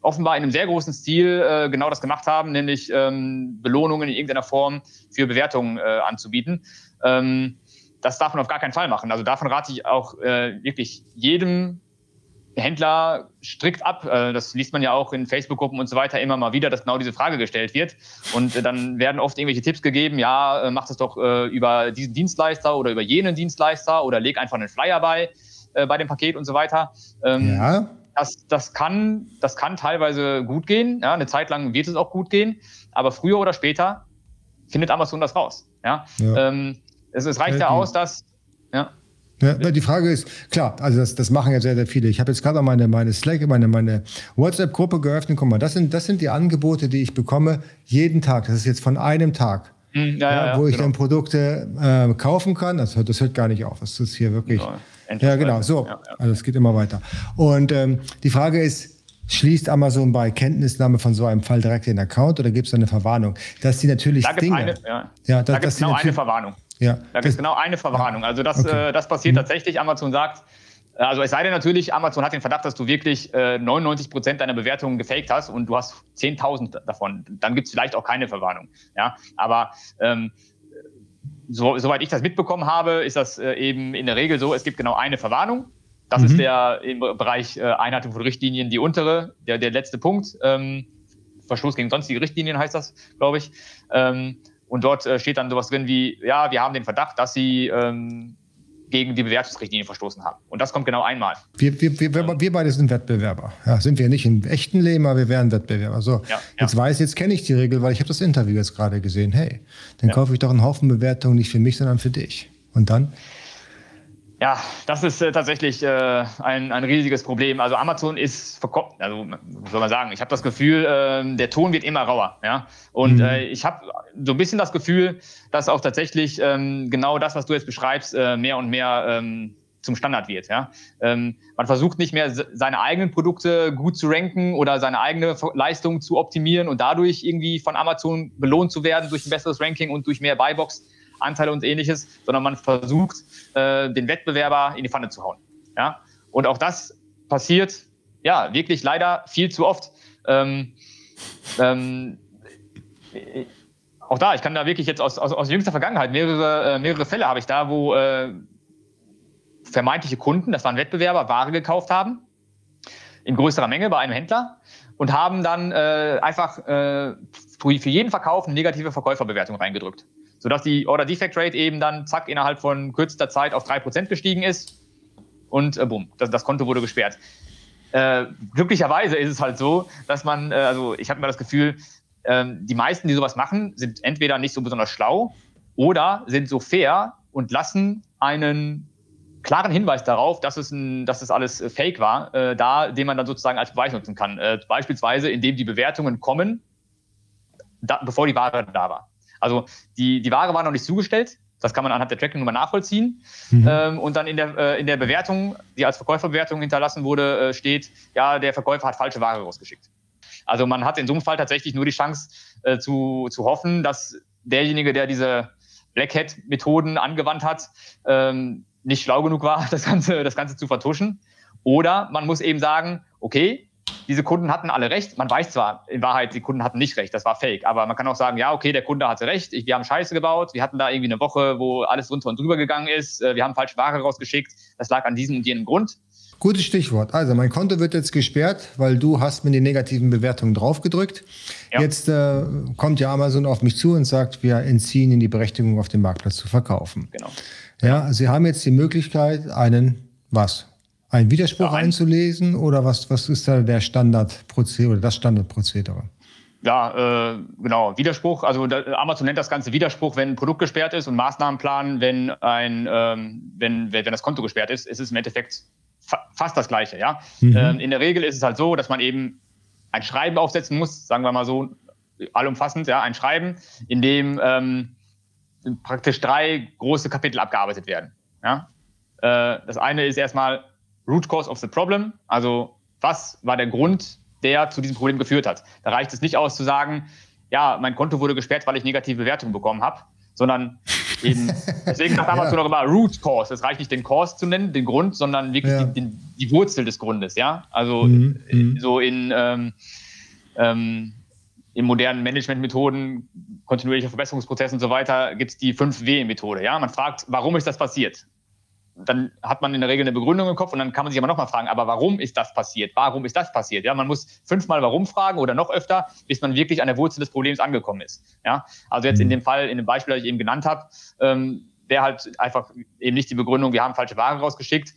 B: offenbar in einem sehr großen Stil äh, genau das gemacht haben, nämlich ähm, Belohnungen in irgendeiner Form für Bewertungen äh, anzubieten. Ähm, das darf man auf gar keinen Fall machen. Also davon rate ich auch äh, wirklich jedem Händler strikt ab. Äh, das liest man ja auch in Facebook-Gruppen und so weiter immer mal wieder, dass genau diese Frage gestellt wird. Und äh, dann werden oft irgendwelche Tipps gegeben, ja, äh, mach das doch über diesen Dienstleister oder über jenen Dienstleister oder leg einfach einen Flyer bei, bei dem Paket und so weiter. Ähm, ja. Das, das, kann, das kann teilweise gut gehen. Ja, eine Zeit lang wird es auch gut gehen. Aber früher oder später findet Amazon das raus. Ja. ja. Ähm, es, es reicht ja aus, dass, ja.
A: Ja, die Frage ist, klar, also das, das machen ja sehr, sehr viele. Ich habe jetzt gerade meine, meine Slack, meine, meine WhatsApp-Gruppe geöffnet. Guck mal, das sind, das sind die Angebote, die ich bekomme jeden Tag. Das ist jetzt von einem Tag. Hm, ja, ja, wo ich genau. dann Produkte äh, kaufen kann. Das, das hört gar nicht auf. Das ist hier wirklich. Ja, genau. So, also es geht immer weiter. Und ähm, die Frage ist, schließt Amazon bei Kenntnisnahme von so einem Fall direkt den Account oder gibt es eine Verwarnung? Dass die natürlich
B: da Dinge. Eine, ja. Ja, da, da gibt es genau eine Verwarnung. Ja. Da gibt es genau eine Verwarnung. Also das, okay. äh, das passiert mhm. tatsächlich. Amazon sagt, also es sei denn natürlich, Amazon hat den Verdacht, dass du wirklich äh, 99 Prozent deiner Bewertungen gefaked hast und du hast 10.000 davon. Dann gibt es vielleicht auch keine Verwarnung. Ja, aber ähm, so, soweit ich das mitbekommen habe, ist das äh, eben in der Regel so, es gibt genau eine Verwarnung. Das mhm. ist der im Bereich äh, Einhaltung von Richtlinien die untere, der, der letzte Punkt. Ähm, Verstoß gegen sonstige Richtlinien heißt das, glaube ich. Ähm, und dort äh, steht dann sowas drin wie, ja, wir haben den Verdacht, dass sie ähm, gegen die Bewertungsrichtlinie verstoßen haben. Und das kommt genau einmal.
A: Wir, wir, wir, wir beide sind Wettbewerber. Ja, sind wir nicht im echten Leben, aber wir wären Wettbewerber. So, ja, jetzt ja. weiß, jetzt kenne ich die Regel, weil ich habe das Interview jetzt gerade gesehen. Hey, dann kaufe ich doch einen Haufen Bewertungen nicht für mich, sondern für dich. Und dann?
B: Ja, das ist äh, tatsächlich äh, ein, ein riesiges Problem. Also Amazon ist also soll man sagen, ich habe das Gefühl, äh, der Ton wird immer rauer. Ja? Und mhm. äh, ich habe so ein bisschen das Gefühl, dass auch tatsächlich ähm, genau das, was du jetzt beschreibst, äh, mehr und mehr ähm, zum Standard wird. Ja? Ähm, man versucht nicht mehr seine eigenen Produkte gut zu ranken oder seine eigene Leistung zu optimieren und dadurch irgendwie von Amazon belohnt zu werden durch ein besseres Ranking und durch mehr Buybox Anteile und ähnliches, sondern man versucht, äh, den Wettbewerber in die Pfanne zu hauen. Ja? Und auch das passiert ja wirklich leider viel zu oft. Ähm, ähm, auch da, ich kann da wirklich jetzt aus, aus, aus jüngster Vergangenheit mehrere, äh, mehrere Fälle habe ich da, wo äh, vermeintliche Kunden, das waren Wettbewerber, Ware gekauft haben in größerer Menge bei einem Händler und haben dann äh, einfach äh, für jeden Verkauf eine negative Verkäuferbewertung reingedrückt sodass die Order Defect Rate eben dann zack innerhalb von kürzester Zeit auf 3% gestiegen ist und äh, bumm, das, das Konto wurde gesperrt. Äh, glücklicherweise ist es halt so, dass man, äh, also ich habe immer das Gefühl, äh, die meisten, die sowas machen, sind entweder nicht so besonders schlau oder sind so fair und lassen einen klaren Hinweis darauf, dass es, ein, dass es alles äh, Fake war, äh, da, den man dann sozusagen als Beweis nutzen kann. Äh, beispielsweise, indem die Bewertungen kommen, da, bevor die Ware da war. Also die, die Ware war noch nicht zugestellt. Das kann man anhand der Tracking-Nummer nachvollziehen. Mhm. Ähm, und dann in der, äh, in der Bewertung, die als Verkäuferbewertung hinterlassen wurde, äh, steht, ja, der Verkäufer hat falsche Ware rausgeschickt. Also man hat in so einem Fall tatsächlich nur die Chance äh, zu, zu hoffen, dass derjenige, der diese Black Hat-Methoden angewandt hat, ähm, nicht schlau genug war, *laughs* das Ganze, das Ganze zu vertuschen. Oder man muss eben sagen, okay, diese Kunden hatten alle recht. Man weiß zwar in Wahrheit, die Kunden hatten nicht recht, das war fake, aber man kann auch sagen, ja, okay, der Kunde hatte recht, wir haben Scheiße gebaut, wir hatten da irgendwie eine Woche, wo alles runter und drüber gegangen ist, äh, wir haben falsche Ware rausgeschickt, das lag an diesem und jenem Grund.
A: Gutes Stichwort. Also mein Konto wird jetzt gesperrt, weil du hast mir die negativen Bewertungen draufgedrückt. Ja. Jetzt äh, kommt ja Amazon auf mich zu und sagt, wir entziehen Ihnen die Berechtigung, auf dem Marktplatz zu verkaufen. Genau. Ja, Sie haben jetzt die Möglichkeit, einen was? Einen Widerspruch ja, ein einzulesen oder was, was ist da der Standardprozedere oder das Standardprozedere?
B: Ja, äh, genau, Widerspruch. Also da, Amazon nennt das Ganze Widerspruch, wenn ein Produkt gesperrt ist und Maßnahmenplan, wenn ein, ähm, wenn, wenn das Konto gesperrt ist, ist es im Endeffekt fa fast das Gleiche. Ja? Mhm. Ähm, in der Regel ist es halt so, dass man eben ein Schreiben aufsetzen muss, sagen wir mal so, allumfassend, ja, ein Schreiben, in dem ähm, praktisch drei große Kapitel abgearbeitet werden. Ja? Äh, das eine ist erstmal Root Cause of the Problem, also was war der Grund, der zu diesem Problem geführt hat. Da reicht es nicht aus zu sagen, ja, mein Konto wurde gesperrt, weil ich negative Bewertungen bekommen habe, sondern *laughs* eben, deswegen sagt Amazon ja. auch immer Root Cause. Es reicht nicht, den Cause zu nennen, den Grund, sondern wirklich ja. die, die, die, Wurzel des Grundes, ja. Also mhm. mhm. so in ähm, ähm, in modernen Managementmethoden, kontinuierlicher Verbesserungsprozesse und so weiter, gibt es die 5W-Methode. Ja? Man fragt, warum ist das passiert? Dann hat man in der Regel eine Begründung im Kopf und dann kann man sich aber nochmal fragen, aber warum ist das passiert? Warum ist das passiert? Ja, man muss fünfmal warum fragen oder noch öfter, bis man wirklich an der Wurzel des Problems angekommen ist. Ja, also jetzt in mhm. dem Fall, in dem Beispiel, das ich eben genannt habe, ähm, wäre halt einfach eben nicht die Begründung, wir haben falsche Ware rausgeschickt,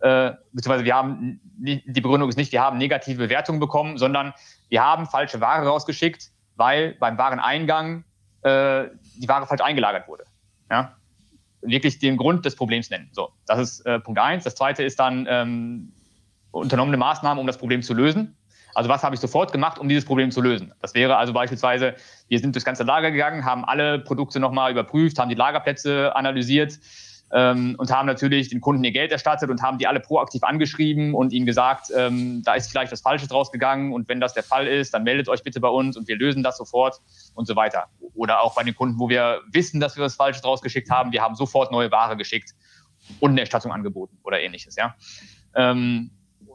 B: äh, beziehungsweise wir haben, die Begründung ist nicht, wir haben negative Bewertungen bekommen, sondern wir haben falsche Ware rausgeschickt, weil beim Wareneingang äh, die Ware falsch eingelagert wurde. Ja? Wirklich den Grund des Problems nennen. So, das ist äh, Punkt eins. Das zweite ist dann ähm, unternommene Maßnahmen, um das Problem zu lösen. Also was habe ich sofort gemacht, um dieses Problem zu lösen? Das wäre also beispielsweise, wir sind durchs ganze Lager gegangen, haben alle Produkte nochmal überprüft, haben die Lagerplätze analysiert, ähm, und haben natürlich den Kunden ihr Geld erstattet und haben die alle proaktiv angeschrieben und ihnen gesagt, ähm, da ist vielleicht was Falsches rausgegangen und wenn das der Fall ist, dann meldet euch bitte bei uns und wir lösen das sofort und so weiter. Oder auch bei den Kunden, wo wir wissen, dass wir was Falsches rausgeschickt haben, wir haben sofort neue Ware geschickt und eine Erstattung angeboten oder ähnliches. Ja? Ähm,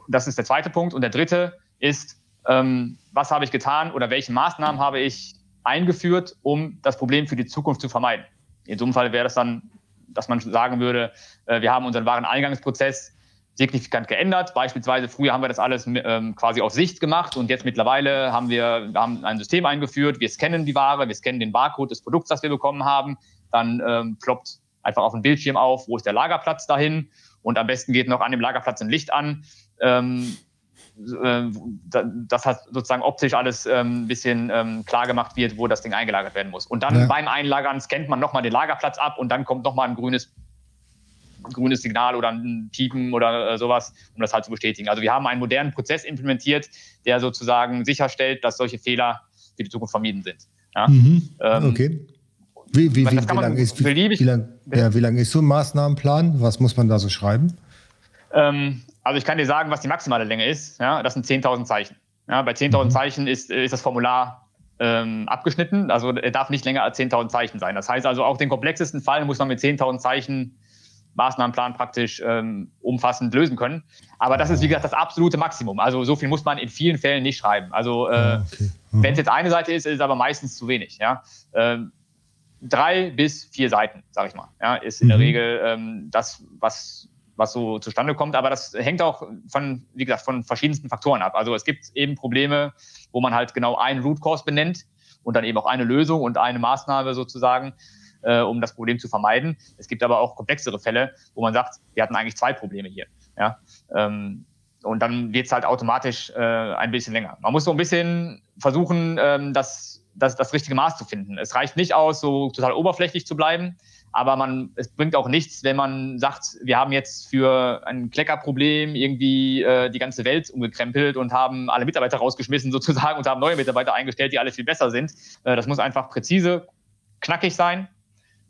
B: das ist der zweite Punkt. Und der dritte ist, ähm, was habe ich getan oder welche Maßnahmen habe ich eingeführt, um das Problem für die Zukunft zu vermeiden. In so einem Fall wäre das dann dass man sagen würde, äh, wir haben unseren Wareneingangsprozess signifikant geändert. Beispielsweise früher haben wir das alles ähm, quasi auf Sicht gemacht und jetzt mittlerweile haben wir haben ein System eingeführt. Wir scannen die Ware, wir scannen den Barcode des Produkts, das wir bekommen haben. Dann ähm, ploppt einfach auf dem Bildschirm auf, wo ist der Lagerplatz dahin und am besten geht noch an dem Lagerplatz ein Licht an. Ähm, äh, das hat sozusagen optisch alles ein ähm, bisschen ähm, klar gemacht wird, wo das Ding eingelagert werden muss. Und dann ja. beim Einlagern scannt man nochmal den Lagerplatz ab und dann kommt nochmal ein grünes, grünes Signal oder ein Piepen oder äh, sowas, um das halt zu bestätigen. Also wir haben einen modernen Prozess implementiert, der sozusagen sicherstellt, dass solche Fehler für die Zukunft vermieden sind. Ja?
A: Mhm. Ähm, okay. Wie, wie, wie, wie lange ist, wie, wie lang, ja, lang ist so ein Maßnahmenplan? Was muss man da so schreiben?
B: Ähm, also ich kann dir sagen, was die maximale Länge ist. Ja, das sind 10.000 Zeichen. Ja, bei 10.000 mhm. Zeichen ist, ist das Formular ähm, abgeschnitten. Also er darf nicht länger als 10.000 Zeichen sein. Das heißt also, auch den komplexesten Fall muss man mit 10.000 Zeichen Maßnahmenplan praktisch ähm, umfassend lösen können. Aber das ist, wie gesagt, das absolute Maximum. Also so viel muss man in vielen Fällen nicht schreiben. Also äh, ah, okay. mhm. wenn es jetzt eine Seite ist, ist es aber meistens zu wenig. Ja? Ähm, drei bis vier Seiten, sage ich mal, ja, ist in mhm. der Regel ähm, das, was was so zustande kommt. Aber das hängt auch von, wie gesagt, von verschiedensten Faktoren ab. Also es gibt eben Probleme, wo man halt genau einen Root Cause benennt und dann eben auch eine Lösung und eine Maßnahme sozusagen, äh, um das Problem zu vermeiden. Es gibt aber auch komplexere Fälle, wo man sagt, wir hatten eigentlich zwei Probleme hier. Ja? Ähm, und dann wird es halt automatisch äh, ein bisschen länger. Man muss so ein bisschen versuchen, ähm, das, das, das richtige Maß zu finden. Es reicht nicht aus, so total oberflächlich zu bleiben, aber man, es bringt auch nichts, wenn man sagt, wir haben jetzt für ein Kleckerproblem irgendwie äh, die ganze Welt umgekrempelt und haben alle Mitarbeiter rausgeschmissen *laughs* sozusagen und haben neue Mitarbeiter eingestellt, die alle viel besser sind. Äh, das muss einfach präzise, knackig sein,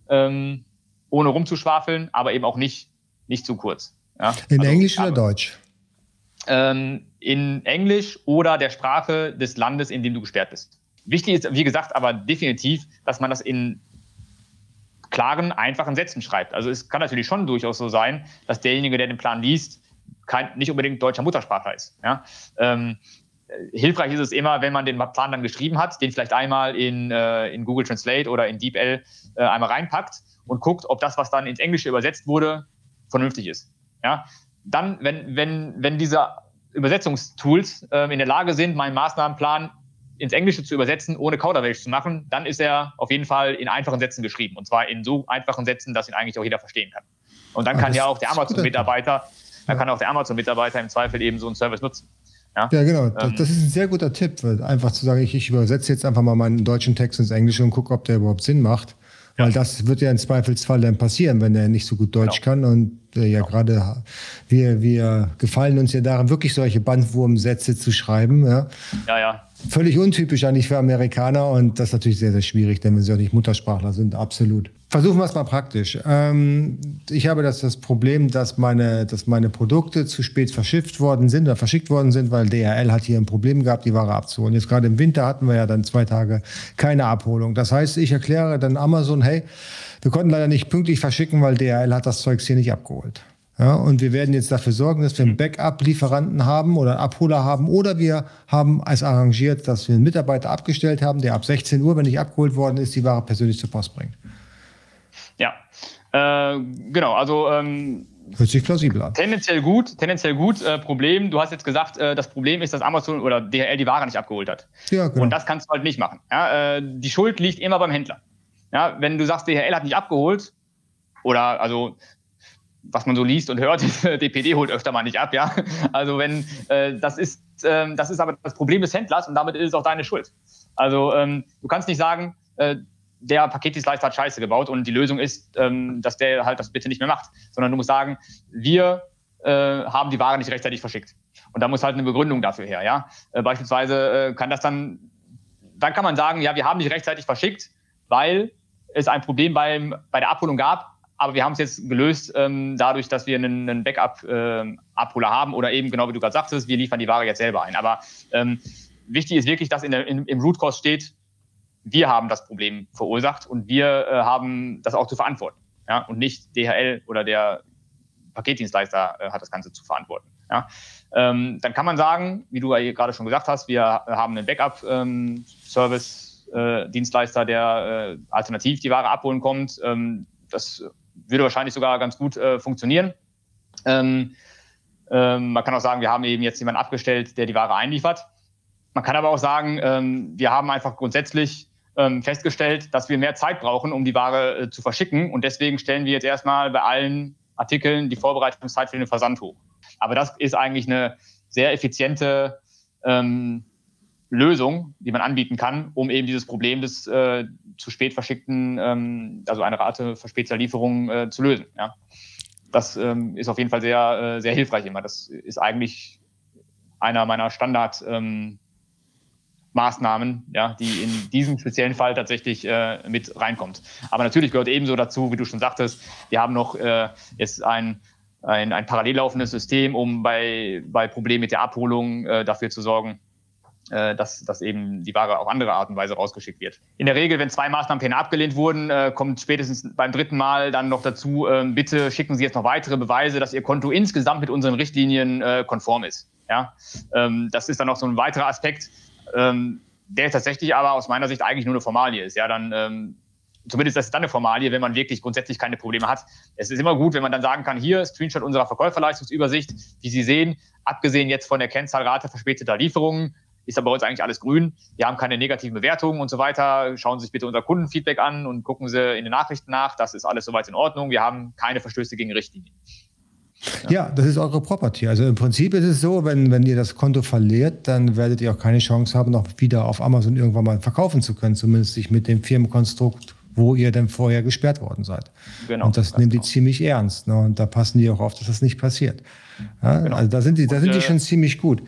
B: ähm, ohne rumzuschwafeln, aber eben auch nicht, nicht zu kurz.
A: Ja? In also, Englisch oder Deutsch?
B: Ähm, in Englisch oder der Sprache des Landes, in dem du gesperrt bist. Wichtig ist, wie gesagt, aber definitiv, dass man das in klaren, einfachen Sätzen schreibt. Also es kann natürlich schon durchaus so sein, dass derjenige, der den Plan liest, kein, nicht unbedingt deutscher Muttersprachler ist. Ja? Ähm, hilfreich ist es immer, wenn man den Plan dann geschrieben hat, den vielleicht einmal in, äh, in Google Translate oder in DeepL äh, einmal reinpackt und guckt, ob das, was dann ins Englische übersetzt wurde, vernünftig ist. Ja? dann, wenn, wenn, wenn diese Übersetzungstools äh, in der Lage sind, meinen Maßnahmenplan ins Englische zu übersetzen, ohne Kauderwelsch zu machen, dann ist er auf jeden Fall in einfachen Sätzen geschrieben. Und zwar in so einfachen Sätzen, dass ihn eigentlich auch jeder verstehen kann. Und dann ah, kann ja auch der Amazon-Mitarbeiter, dann kann auch der Amazon-Mitarbeiter im Zweifel eben so einen Service nutzen.
A: Ja, ja genau. Das, ähm, das, ist ein sehr guter Tipp, einfach zu sagen, ich, ich übersetze jetzt einfach mal meinen deutschen Text ins Englische und gucke, ob der überhaupt Sinn macht. Ja. Weil das wird ja im Zweifelsfall dann passieren, wenn er nicht so gut Deutsch genau. kann. Und äh, ja, genau. gerade wir, wir gefallen uns ja daran, wirklich solche Bandwurmsätze zu schreiben. Ja,
B: ja. ja.
A: Völlig untypisch eigentlich für Amerikaner und das ist natürlich sehr, sehr schwierig, denn wenn sie auch nicht Muttersprachler sind, absolut. Versuchen wir es mal praktisch. Ähm, ich habe das, das Problem, dass meine, dass meine Produkte zu spät verschifft worden sind oder verschickt worden sind, weil DHL hat hier ein Problem gehabt, die Ware abzuholen. Jetzt gerade im Winter hatten wir ja dann zwei Tage keine Abholung. Das heißt, ich erkläre dann Amazon, hey, wir konnten leider nicht pünktlich verschicken, weil DHL hat das Zeugs hier nicht abgeholt. Ja, und wir werden jetzt dafür sorgen, dass wir einen Backup-Lieferanten haben oder einen Abholer haben oder wir haben es arrangiert, dass wir einen Mitarbeiter abgestellt haben, der ab 16 Uhr, wenn nicht abgeholt worden ist, die Ware persönlich zur Post bringt.
B: Ja, äh, genau, also ähm,
A: Hört sich plausibel an.
B: Tendenziell gut, tendenziell gut. Äh, Problem, du hast jetzt gesagt, äh, das Problem ist, dass Amazon oder DHL die Ware nicht abgeholt hat. Ja, genau. Und das kannst du halt nicht machen. Ja, äh, die Schuld liegt immer beim Händler. Ja, wenn du sagst, DHL hat nicht abgeholt, oder also was man so liest und hört, *laughs* DPD holt öfter mal nicht ab, ja. Also wenn äh, das ist, ähm, das ist aber das Problem des Händlers und damit ist es auch deine Schuld. Also ähm, du kannst nicht sagen, äh, der Paketdienstleister hat Scheiße gebaut und die Lösung ist, ähm, dass der halt das bitte nicht mehr macht, sondern du musst sagen, wir äh, haben die Ware nicht rechtzeitig verschickt. Und da muss halt eine Begründung dafür her, ja. Äh, beispielsweise äh, kann das dann, dann kann man sagen, ja, wir haben nicht rechtzeitig verschickt, weil es ein Problem beim, bei der Abholung gab, aber wir haben es jetzt gelöst ähm, dadurch, dass wir einen, einen Backup-Abholer äh, haben oder eben, genau wie du gerade sagtest, wir liefern die Ware jetzt selber ein. Aber ähm, wichtig ist wirklich, dass in der, in, im Root Cause steht, wir haben das Problem verursacht und wir äh, haben das auch zu verantworten. Ja? Und nicht DHL oder der Paketdienstleister äh, hat das Ganze zu verantworten. Ja? Ähm, dann kann man sagen, wie du gerade schon gesagt hast, wir haben einen Backup-Service-Dienstleister, ähm, der äh, alternativ die Ware abholen kommt. Ähm, das würde wahrscheinlich sogar ganz gut äh, funktionieren. Ähm, ähm, man kann auch sagen, wir haben eben jetzt jemanden abgestellt, der die Ware einliefert. Man kann aber auch sagen, ähm, wir haben einfach grundsätzlich ähm, festgestellt, dass wir mehr Zeit brauchen, um die Ware äh, zu verschicken. Und deswegen stellen wir jetzt erstmal bei allen Artikeln die Vorbereitungszeit für den Versand hoch. Aber das ist eigentlich eine sehr effiziente ähm, Lösung, die man anbieten kann, um eben dieses Problem des äh, zu spät verschickten, ähm, also eine Rate verspäteter Lieferung äh, zu lösen. Ja. Das ähm, ist auf jeden Fall sehr, äh, sehr hilfreich immer. Das ist eigentlich einer meiner Standard ähm, Maßnahmen, ja, die in diesem speziellen Fall tatsächlich äh, mit reinkommt. Aber natürlich gehört ebenso dazu, wie du schon sagtest, wir haben noch äh, jetzt ein, ein, ein parallel laufendes System, um bei, bei Problemen mit der Abholung äh, dafür zu sorgen, äh, dass, dass eben die Ware auf andere Art und Weise rausgeschickt wird. In der Regel, wenn zwei Maßnahmenpläne abgelehnt wurden, äh, kommt spätestens beim dritten Mal dann noch dazu, äh, bitte schicken Sie jetzt noch weitere Beweise, dass Ihr Konto insgesamt mit unseren Richtlinien äh, konform ist. Ja? Ähm, das ist dann noch so ein weiterer Aspekt, ähm, der tatsächlich aber aus meiner Sicht eigentlich nur eine Formalie ist. Ja, dann ähm, zumindest das ist dann eine Formalie, wenn man wirklich grundsätzlich keine Probleme hat. Es ist immer gut, wenn man dann sagen kann, hier Screenshot unserer Verkäuferleistungsübersicht, wie Sie sehen, abgesehen jetzt von der Kennzahlrate verspäteter Lieferungen, ist da bei uns eigentlich alles grün. Wir haben keine negativen Bewertungen und so weiter. Schauen Sie sich bitte unser Kundenfeedback an und gucken Sie in den Nachrichten nach. Das ist alles soweit in Ordnung. Wir haben keine Verstöße gegen Richtlinien.
A: Ja. ja. das ist eure Property. Also im Prinzip ist es so, wenn, wenn ihr das Konto verliert, dann werdet ihr auch keine Chance haben, noch wieder auf Amazon irgendwann mal verkaufen zu können, zumindest sich mit dem Firmenkonstrukt, wo ihr dann vorher gesperrt worden seid. Genau, und das nimmt genau. die ziemlich ernst. Ne? Und da passen die auch auf, dass das nicht passiert. Ja? Genau. Also da sind die, da sind die äh, schon ziemlich gut.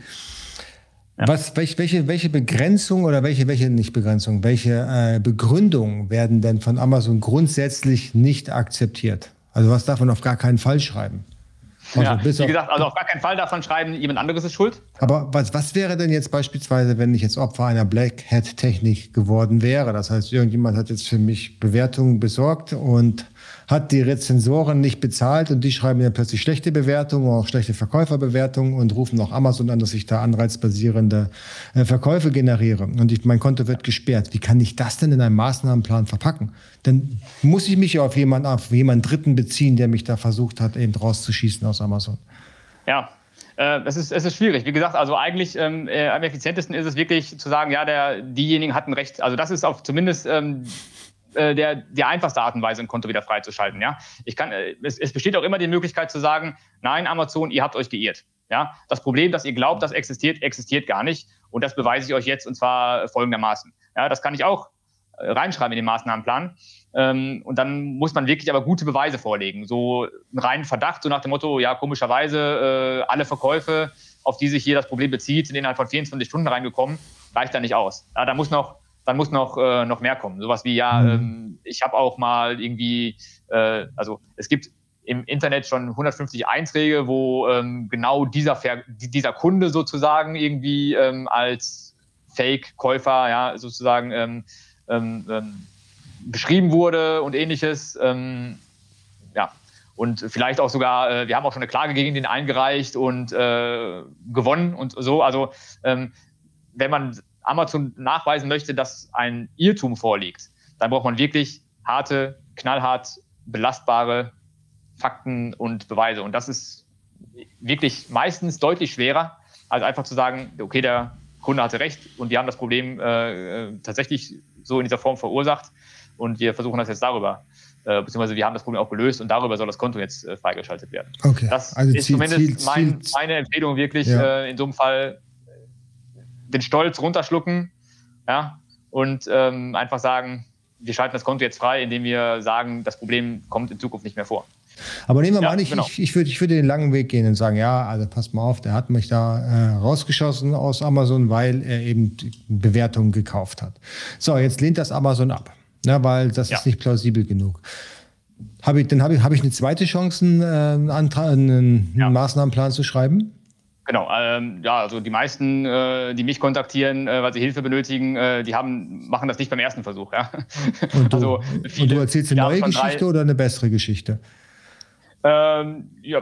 A: Ja. Was, welche, welche Begrenzung oder welche, welche nicht Begrenzung, welche äh, Begründungen werden denn von Amazon grundsätzlich nicht akzeptiert? Also was darf man auf gar keinen Fall schreiben?
B: Also ja, wie gesagt, also auf gar keinen Fall darf man schreiben, jemand anderes ist schuld.
A: Aber was, was wäre denn jetzt beispielsweise, wenn ich jetzt Opfer einer Black Hat Technik geworden wäre? Das heißt, irgendjemand hat jetzt für mich Bewertungen besorgt und hat die Rezensoren nicht bezahlt und die schreiben mir plötzlich schlechte Bewertungen, auch schlechte Verkäuferbewertungen und rufen noch Amazon an, dass ich da anreizbasierende äh, Verkäufe generiere und ich, mein Konto wird gesperrt. Wie kann ich das denn in einem Maßnahmenplan verpacken? Dann muss ich mich ja auf jemanden, auf jemanden Dritten beziehen, der mich da versucht hat, eben rauszuschießen aus Amazon.
B: Ja, äh, es ist, es ist schwierig. Wie gesagt, also eigentlich ähm, äh, am effizientesten ist es wirklich zu sagen, ja, der, diejenigen hatten Recht. Also das ist auch zumindest ähm, äh, der, die einfachste Art und Weise, ein Konto wieder freizuschalten. Ja? Ich kann, äh, es, es besteht auch immer die Möglichkeit zu sagen, nein, Amazon, ihr habt euch geirrt. Ja? Das Problem, dass ihr glaubt, das existiert, existiert gar nicht. Und das beweise ich euch jetzt und zwar folgendermaßen. Ja, das kann ich auch äh, reinschreiben in den Maßnahmenplan. Ähm, und dann muss man wirklich aber gute Beweise vorlegen. So einen reinen Verdacht, so nach dem Motto, ja, komischerweise, alle Verkäufe, auf die sich hier das Problem bezieht, sind innerhalb von 24 Stunden reingekommen, reicht da nicht aus. Ja, da muss noch, dann muss noch, äh, noch mehr kommen. Sowas wie, ja, mhm. ähm, ich habe auch mal irgendwie, äh, also es gibt im Internet schon 150 Einträge, wo ähm, genau dieser, Ver dieser Kunde sozusagen irgendwie ähm, als Fake-Käufer, ja, sozusagen ähm, ähm, ähm, beschrieben wurde und ähnliches. Ähm, ja, und vielleicht auch sogar, äh, wir haben auch schon eine Klage gegen den eingereicht und äh, gewonnen und so. Also ähm, wenn man Amazon nachweisen möchte, dass ein Irrtum vorliegt, dann braucht man wirklich harte, knallhart belastbare Fakten und Beweise. Und das ist wirklich meistens deutlich schwerer, als einfach zu sagen, okay, der Kunde hatte recht und wir haben das Problem äh, äh tatsächlich so in dieser Form verursacht und wir versuchen das jetzt darüber, äh, beziehungsweise wir haben das Problem auch gelöst und darüber soll das Konto jetzt äh, freigeschaltet werden.
A: Okay.
B: Das also ist zumindest mein, meine Empfehlung wirklich ja. äh, in so einem Fall den Stolz runterschlucken ja, und ähm, einfach sagen, wir schalten das Konto jetzt frei, indem wir sagen, das Problem kommt in Zukunft nicht mehr vor.
A: Aber nehmen wir ja, mal an, ich, genau. ich, ich, würde, ich würde den langen Weg gehen und sagen, ja, also passt mal auf, der hat mich da äh, rausgeschossen aus Amazon, weil er eben Bewertungen gekauft hat. So, jetzt lehnt das Amazon ab, ne, weil das ja. ist nicht plausibel genug. Hab ich, dann habe ich, hab ich eine zweite Chance, einen, äh, Antrag, einen ja. Maßnahmenplan zu schreiben?
B: Genau, ähm, ja, also die meisten, äh, die mich kontaktieren, äh, weil sie Hilfe benötigen, äh, die haben, machen das nicht beim ersten Versuch. Ja?
A: Und, du, *laughs* also viele, und du erzählst eine neue Geschichte drei, oder eine bessere Geschichte?
B: Ähm, ja,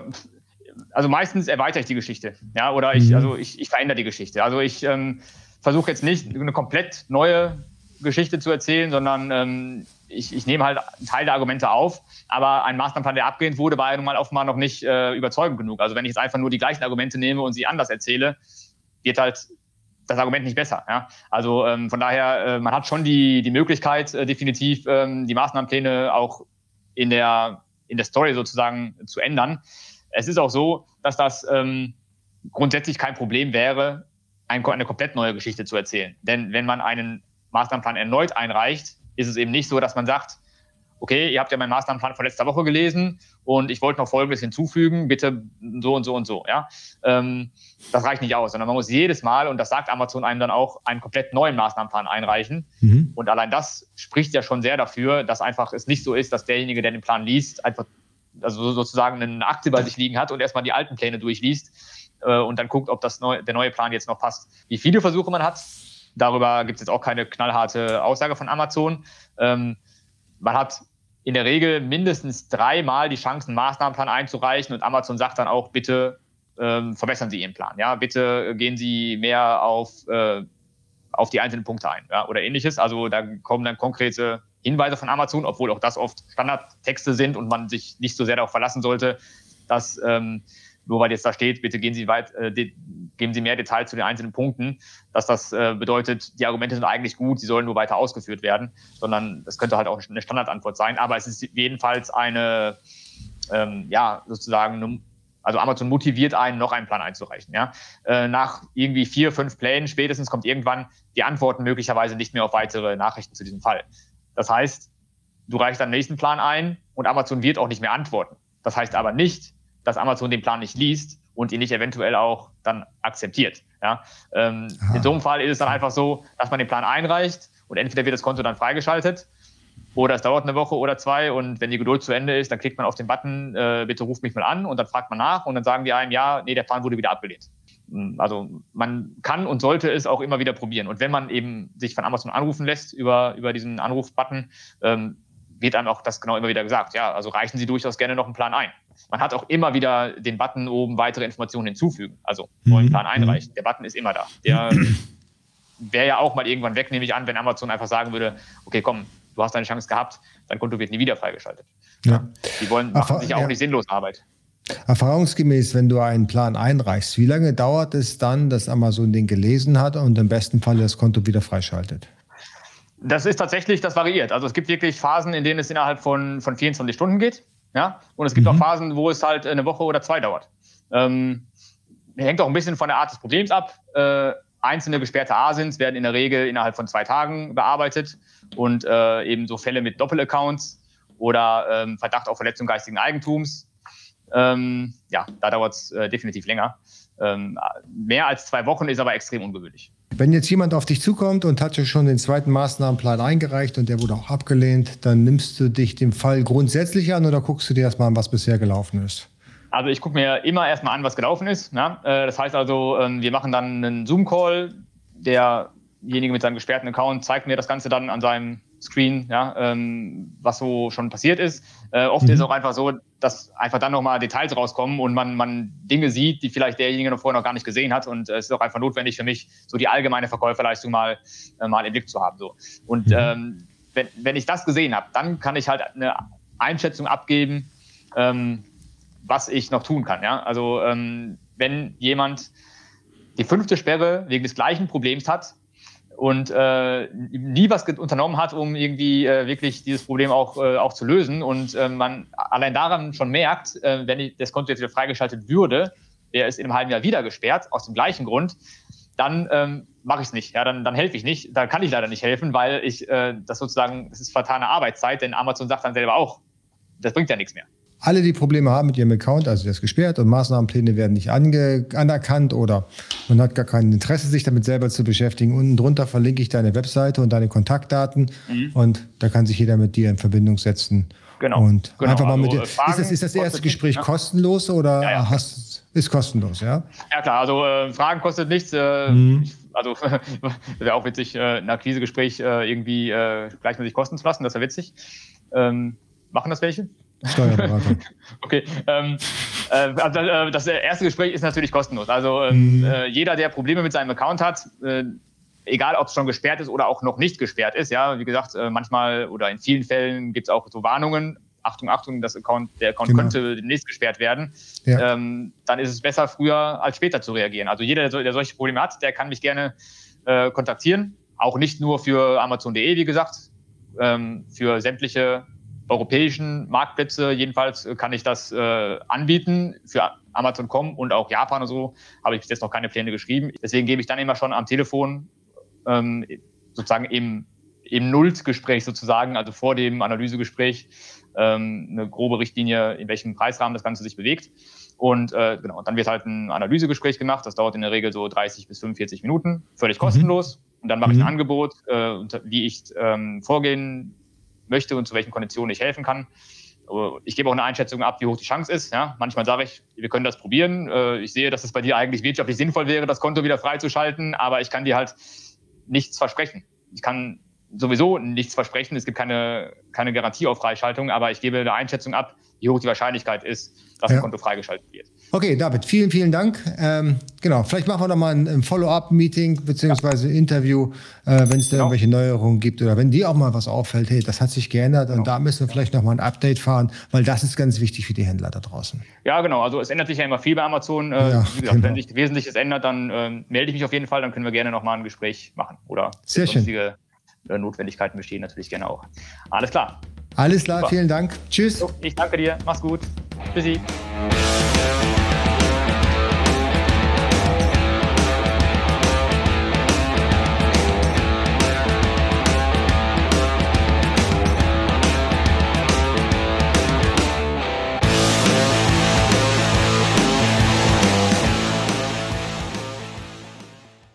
B: also meistens erweitere ich die Geschichte, ja, oder ich, mhm. also ich, ich verändere die Geschichte. Also ich ähm, versuche jetzt nicht eine komplett neue Geschichte zu erzählen, sondern ähm, ich, ich nehme halt einen Teil der Argumente auf, aber ein Maßnahmenplan, der abgelehnt wurde, war ja nun mal offenbar noch nicht äh, überzeugend genug. Also wenn ich jetzt einfach nur die gleichen Argumente nehme und sie anders erzähle, wird halt das Argument nicht besser. Ja? Also ähm, von daher, äh, man hat schon die, die Möglichkeit, äh, definitiv ähm, die Maßnahmenpläne auch in der in der Story sozusagen zu ändern. Es ist auch so, dass das ähm, grundsätzlich kein Problem wäre, ein, eine komplett neue Geschichte zu erzählen. Denn wenn man einen Maßnahmenplan erneut einreicht, ist es eben nicht so, dass man sagt, okay, ihr habt ja meinen Maßnahmenplan von letzter Woche gelesen und ich wollte noch Folgendes hinzufügen, bitte so und so und so. Ja? Ähm, das reicht nicht aus, sondern man muss jedes Mal, und das sagt Amazon einem dann auch, einen komplett neuen Maßnahmenplan einreichen. Mhm. Und allein das spricht ja schon sehr dafür, dass einfach es nicht so ist, dass derjenige, der den Plan liest, einfach also sozusagen eine Akte bei sich liegen hat und erstmal die alten Pläne durchliest äh, und dann guckt, ob das neu, der neue Plan jetzt noch passt. Wie viele Versuche man hat, darüber gibt es jetzt auch keine knallharte Aussage von Amazon. Ähm, man hat in der Regel mindestens dreimal die Chance, einen Maßnahmenplan einzureichen und Amazon sagt dann auch, bitte ähm, verbessern Sie Ihren Plan. Ja, bitte gehen Sie mehr auf, äh, auf die einzelnen Punkte ein ja, oder ähnliches. Also da kommen dann konkrete Hinweise von Amazon, obwohl auch das oft Standardtexte sind und man sich nicht so sehr darauf verlassen sollte, dass ähm, nur weil jetzt da steht, bitte gehen Sie weit, äh, geben Sie mehr Details zu den einzelnen Punkten, dass das äh, bedeutet, die Argumente sind eigentlich gut, sie sollen nur weiter ausgeführt werden, sondern das könnte halt auch eine Standardantwort sein. Aber es ist jedenfalls eine, ähm, ja, sozusagen, also Amazon motiviert einen, noch einen Plan einzureichen. Ja? Äh, nach irgendwie vier, fünf Plänen spätestens kommt irgendwann die Antworten möglicherweise nicht mehr auf weitere Nachrichten zu diesem Fall. Das heißt, du reichst deinen nächsten Plan ein und Amazon wird auch nicht mehr antworten. Das heißt aber nicht, dass Amazon den Plan nicht liest und ihn nicht eventuell auch dann akzeptiert. Ja? Ähm, in so einem Fall ist es dann einfach so, dass man den Plan einreicht und entweder wird das Konto dann freigeschaltet oder es dauert eine Woche oder zwei und wenn die Geduld zu Ende ist, dann klickt man auf den Button, äh, bitte ruft mich mal an und dann fragt man nach und dann sagen die einem, ja, nee, der Plan wurde wieder abgelehnt. Hm, also man kann und sollte es auch immer wieder probieren. Und wenn man eben sich von Amazon anrufen lässt über, über diesen Anrufbutton, ähm, wird einem auch das genau immer wieder gesagt. Ja, also reichen Sie durchaus gerne noch einen Plan ein. Man hat auch immer wieder den Button oben weitere Informationen hinzufügen, also neuen mhm. Plan mhm. einreichen. Der Button ist immer da. Der *clears throat* wäre ja auch mal irgendwann weg, nehme ich an, wenn Amazon einfach sagen würde, okay, komm, du hast deine Chance gehabt, dein Konto wird nie wieder freigeschaltet. Ja. Die wollen machen Ach, sich ja auch nicht sinnlos Arbeit.
A: Erfahrungsgemäß, wenn du einen Plan einreichst, wie lange dauert es dann, dass Amazon den gelesen hat und im besten Fall das Konto wieder freischaltet?
B: Das ist tatsächlich, das variiert. Also es gibt wirklich Phasen, in denen es innerhalb von, von 24 Stunden geht. Ja? Und es gibt mhm. auch Phasen, wo es halt eine Woche oder zwei dauert. Ähm, hängt auch ein bisschen von der Art des Problems ab. Äh, einzelne gesperrte ASINs werden in der Regel innerhalb von zwei Tagen bearbeitet und äh, eben so Fälle mit Doppelaccounts oder ähm, Verdacht auf Verletzung geistigen Eigentums. Ähm, ja, da dauert es äh, definitiv länger. Ähm, mehr als zwei Wochen ist aber extrem ungewöhnlich.
A: Wenn jetzt jemand auf dich zukommt und hat schon den zweiten Maßnahmenplan eingereicht und der wurde auch abgelehnt, dann nimmst du dich dem Fall grundsätzlich an oder guckst du dir erstmal an, was bisher gelaufen ist?
B: Also ich gucke mir immer erstmal an, was gelaufen ist. Ne? Das heißt also, ähm, wir machen dann einen Zoom-Call. Derjenige mit seinem gesperrten Account zeigt mir das Ganze dann an seinem Screen, ja, ähm, was so schon passiert ist. Äh, oft mhm. ist es auch einfach so, dass einfach dann nochmal Details rauskommen und man, man Dinge sieht, die vielleicht derjenige noch vorher noch gar nicht gesehen hat. Und äh, es ist auch einfach notwendig für mich, so die allgemeine Verkäuferleistung mal, äh, mal im Blick zu haben. So. Und mhm. ähm, wenn, wenn ich das gesehen habe, dann kann ich halt eine Einschätzung abgeben, ähm, was ich noch tun kann. Ja? Also ähm, wenn jemand die fünfte Sperre wegen des gleichen Problems hat und äh, nie was unternommen hat, um irgendwie äh, wirklich dieses Problem auch, äh, auch zu lösen und äh, man allein daran schon merkt, äh, wenn das Konto jetzt wieder freigeschaltet würde, der ist in einem halben Jahr wieder gesperrt, aus dem gleichen Grund, dann ähm, mache ich es nicht. Ja, dann, dann helfe ich nicht. Da kann ich leider nicht helfen, weil ich äh, das sozusagen, das ist vertane Arbeitszeit, denn Amazon sagt dann selber auch, das bringt ja nichts mehr
A: alle, die Probleme haben mit ihrem Account, also der ist gesperrt und Maßnahmenpläne werden nicht anerkannt oder man hat gar kein Interesse, sich damit selber zu beschäftigen. Unten drunter verlinke ich deine Webseite und deine Kontaktdaten mhm. und da kann sich jeder mit dir in Verbindung setzen. Genau. Und genau. einfach mal also mit dir. Ist das, ist das erste Gespräch ja. kostenlos oder ja, ja. Hast, ist kostenlos, ja?
B: Ja klar, also äh, Fragen kostet nichts. Äh, mhm. also *laughs* wäre auch witzig, äh, ein Akquisegespräch äh, irgendwie äh, gleichmäßig kosten zu lassen, das wäre witzig. Ähm, machen das welche? Steuerberater. *laughs* okay. Ähm, äh, also, äh, das erste Gespräch ist natürlich kostenlos. Also ähm, mhm. äh, jeder, der Probleme mit seinem Account hat, äh, egal ob es schon gesperrt ist oder auch noch nicht gesperrt ist, ja, wie gesagt, äh, manchmal oder in vielen Fällen gibt es auch so Warnungen. Achtung, Achtung, das Account, der Account genau. könnte demnächst gesperrt werden. Ja. Ähm, dann ist es besser, früher als später zu reagieren. Also jeder, der, der solche Probleme hat, der kann mich gerne äh, kontaktieren. Auch nicht nur für Amazon.de, wie gesagt, ähm, für sämtliche europäischen Marktplätze jedenfalls äh, kann ich das äh, anbieten. Für Amazon.com und auch Japan und so habe ich bis jetzt noch keine Pläne geschrieben. Deswegen gebe ich dann immer schon am Telefon ähm, sozusagen im, im Nullgespräch sozusagen, also vor dem Analysegespräch, ähm, eine grobe Richtlinie, in welchem Preisrahmen das Ganze sich bewegt. Und äh, genau, dann wird halt ein Analysegespräch gemacht. Das dauert in der Regel so 30 bis 45 Minuten, völlig mhm. kostenlos. Und dann mache ich ein mhm. Angebot, äh, wie ich ähm, vorgehen möchte und zu welchen Konditionen ich helfen kann. Ich gebe auch eine Einschätzung ab, wie hoch die Chance ist. Ja, manchmal sage ich, wir können das probieren. Äh, ich sehe, dass es bei dir eigentlich wirtschaftlich sinnvoll wäre, das Konto wieder freizuschalten, aber ich kann dir halt nichts versprechen. Ich kann sowieso nichts versprechen. Es gibt keine, keine Garantie auf Freischaltung, aber ich gebe eine Einschätzung ab, wie hoch die Wahrscheinlichkeit ist, dass ja. ein Konto freigeschaltet wird.
A: Okay, David, vielen, vielen Dank. Ähm, genau, vielleicht machen wir noch mal ein, ein Follow-up-Meeting beziehungsweise ja. Interview, äh, wenn es da genau. irgendwelche Neuerungen gibt oder wenn dir auch mal was auffällt, hey, das hat sich geändert genau. und da müssen wir vielleicht noch mal ein Update fahren, weil das ist ganz wichtig für die Händler da draußen.
B: Ja, genau. Also es ändert sich ja immer viel bei Amazon. Äh, ja, wie gesagt, genau. wenn sich Wesentliches ändert, dann äh, melde ich mich auf jeden Fall, dann können wir gerne noch mal ein Gespräch machen oder
A: Sehr
B: schön. Notwendigkeiten bestehen natürlich gerne auch. Alles klar.
A: Alles klar, Super. vielen Dank. Tschüss.
B: Ich danke dir. Mach's gut. Tschüssi.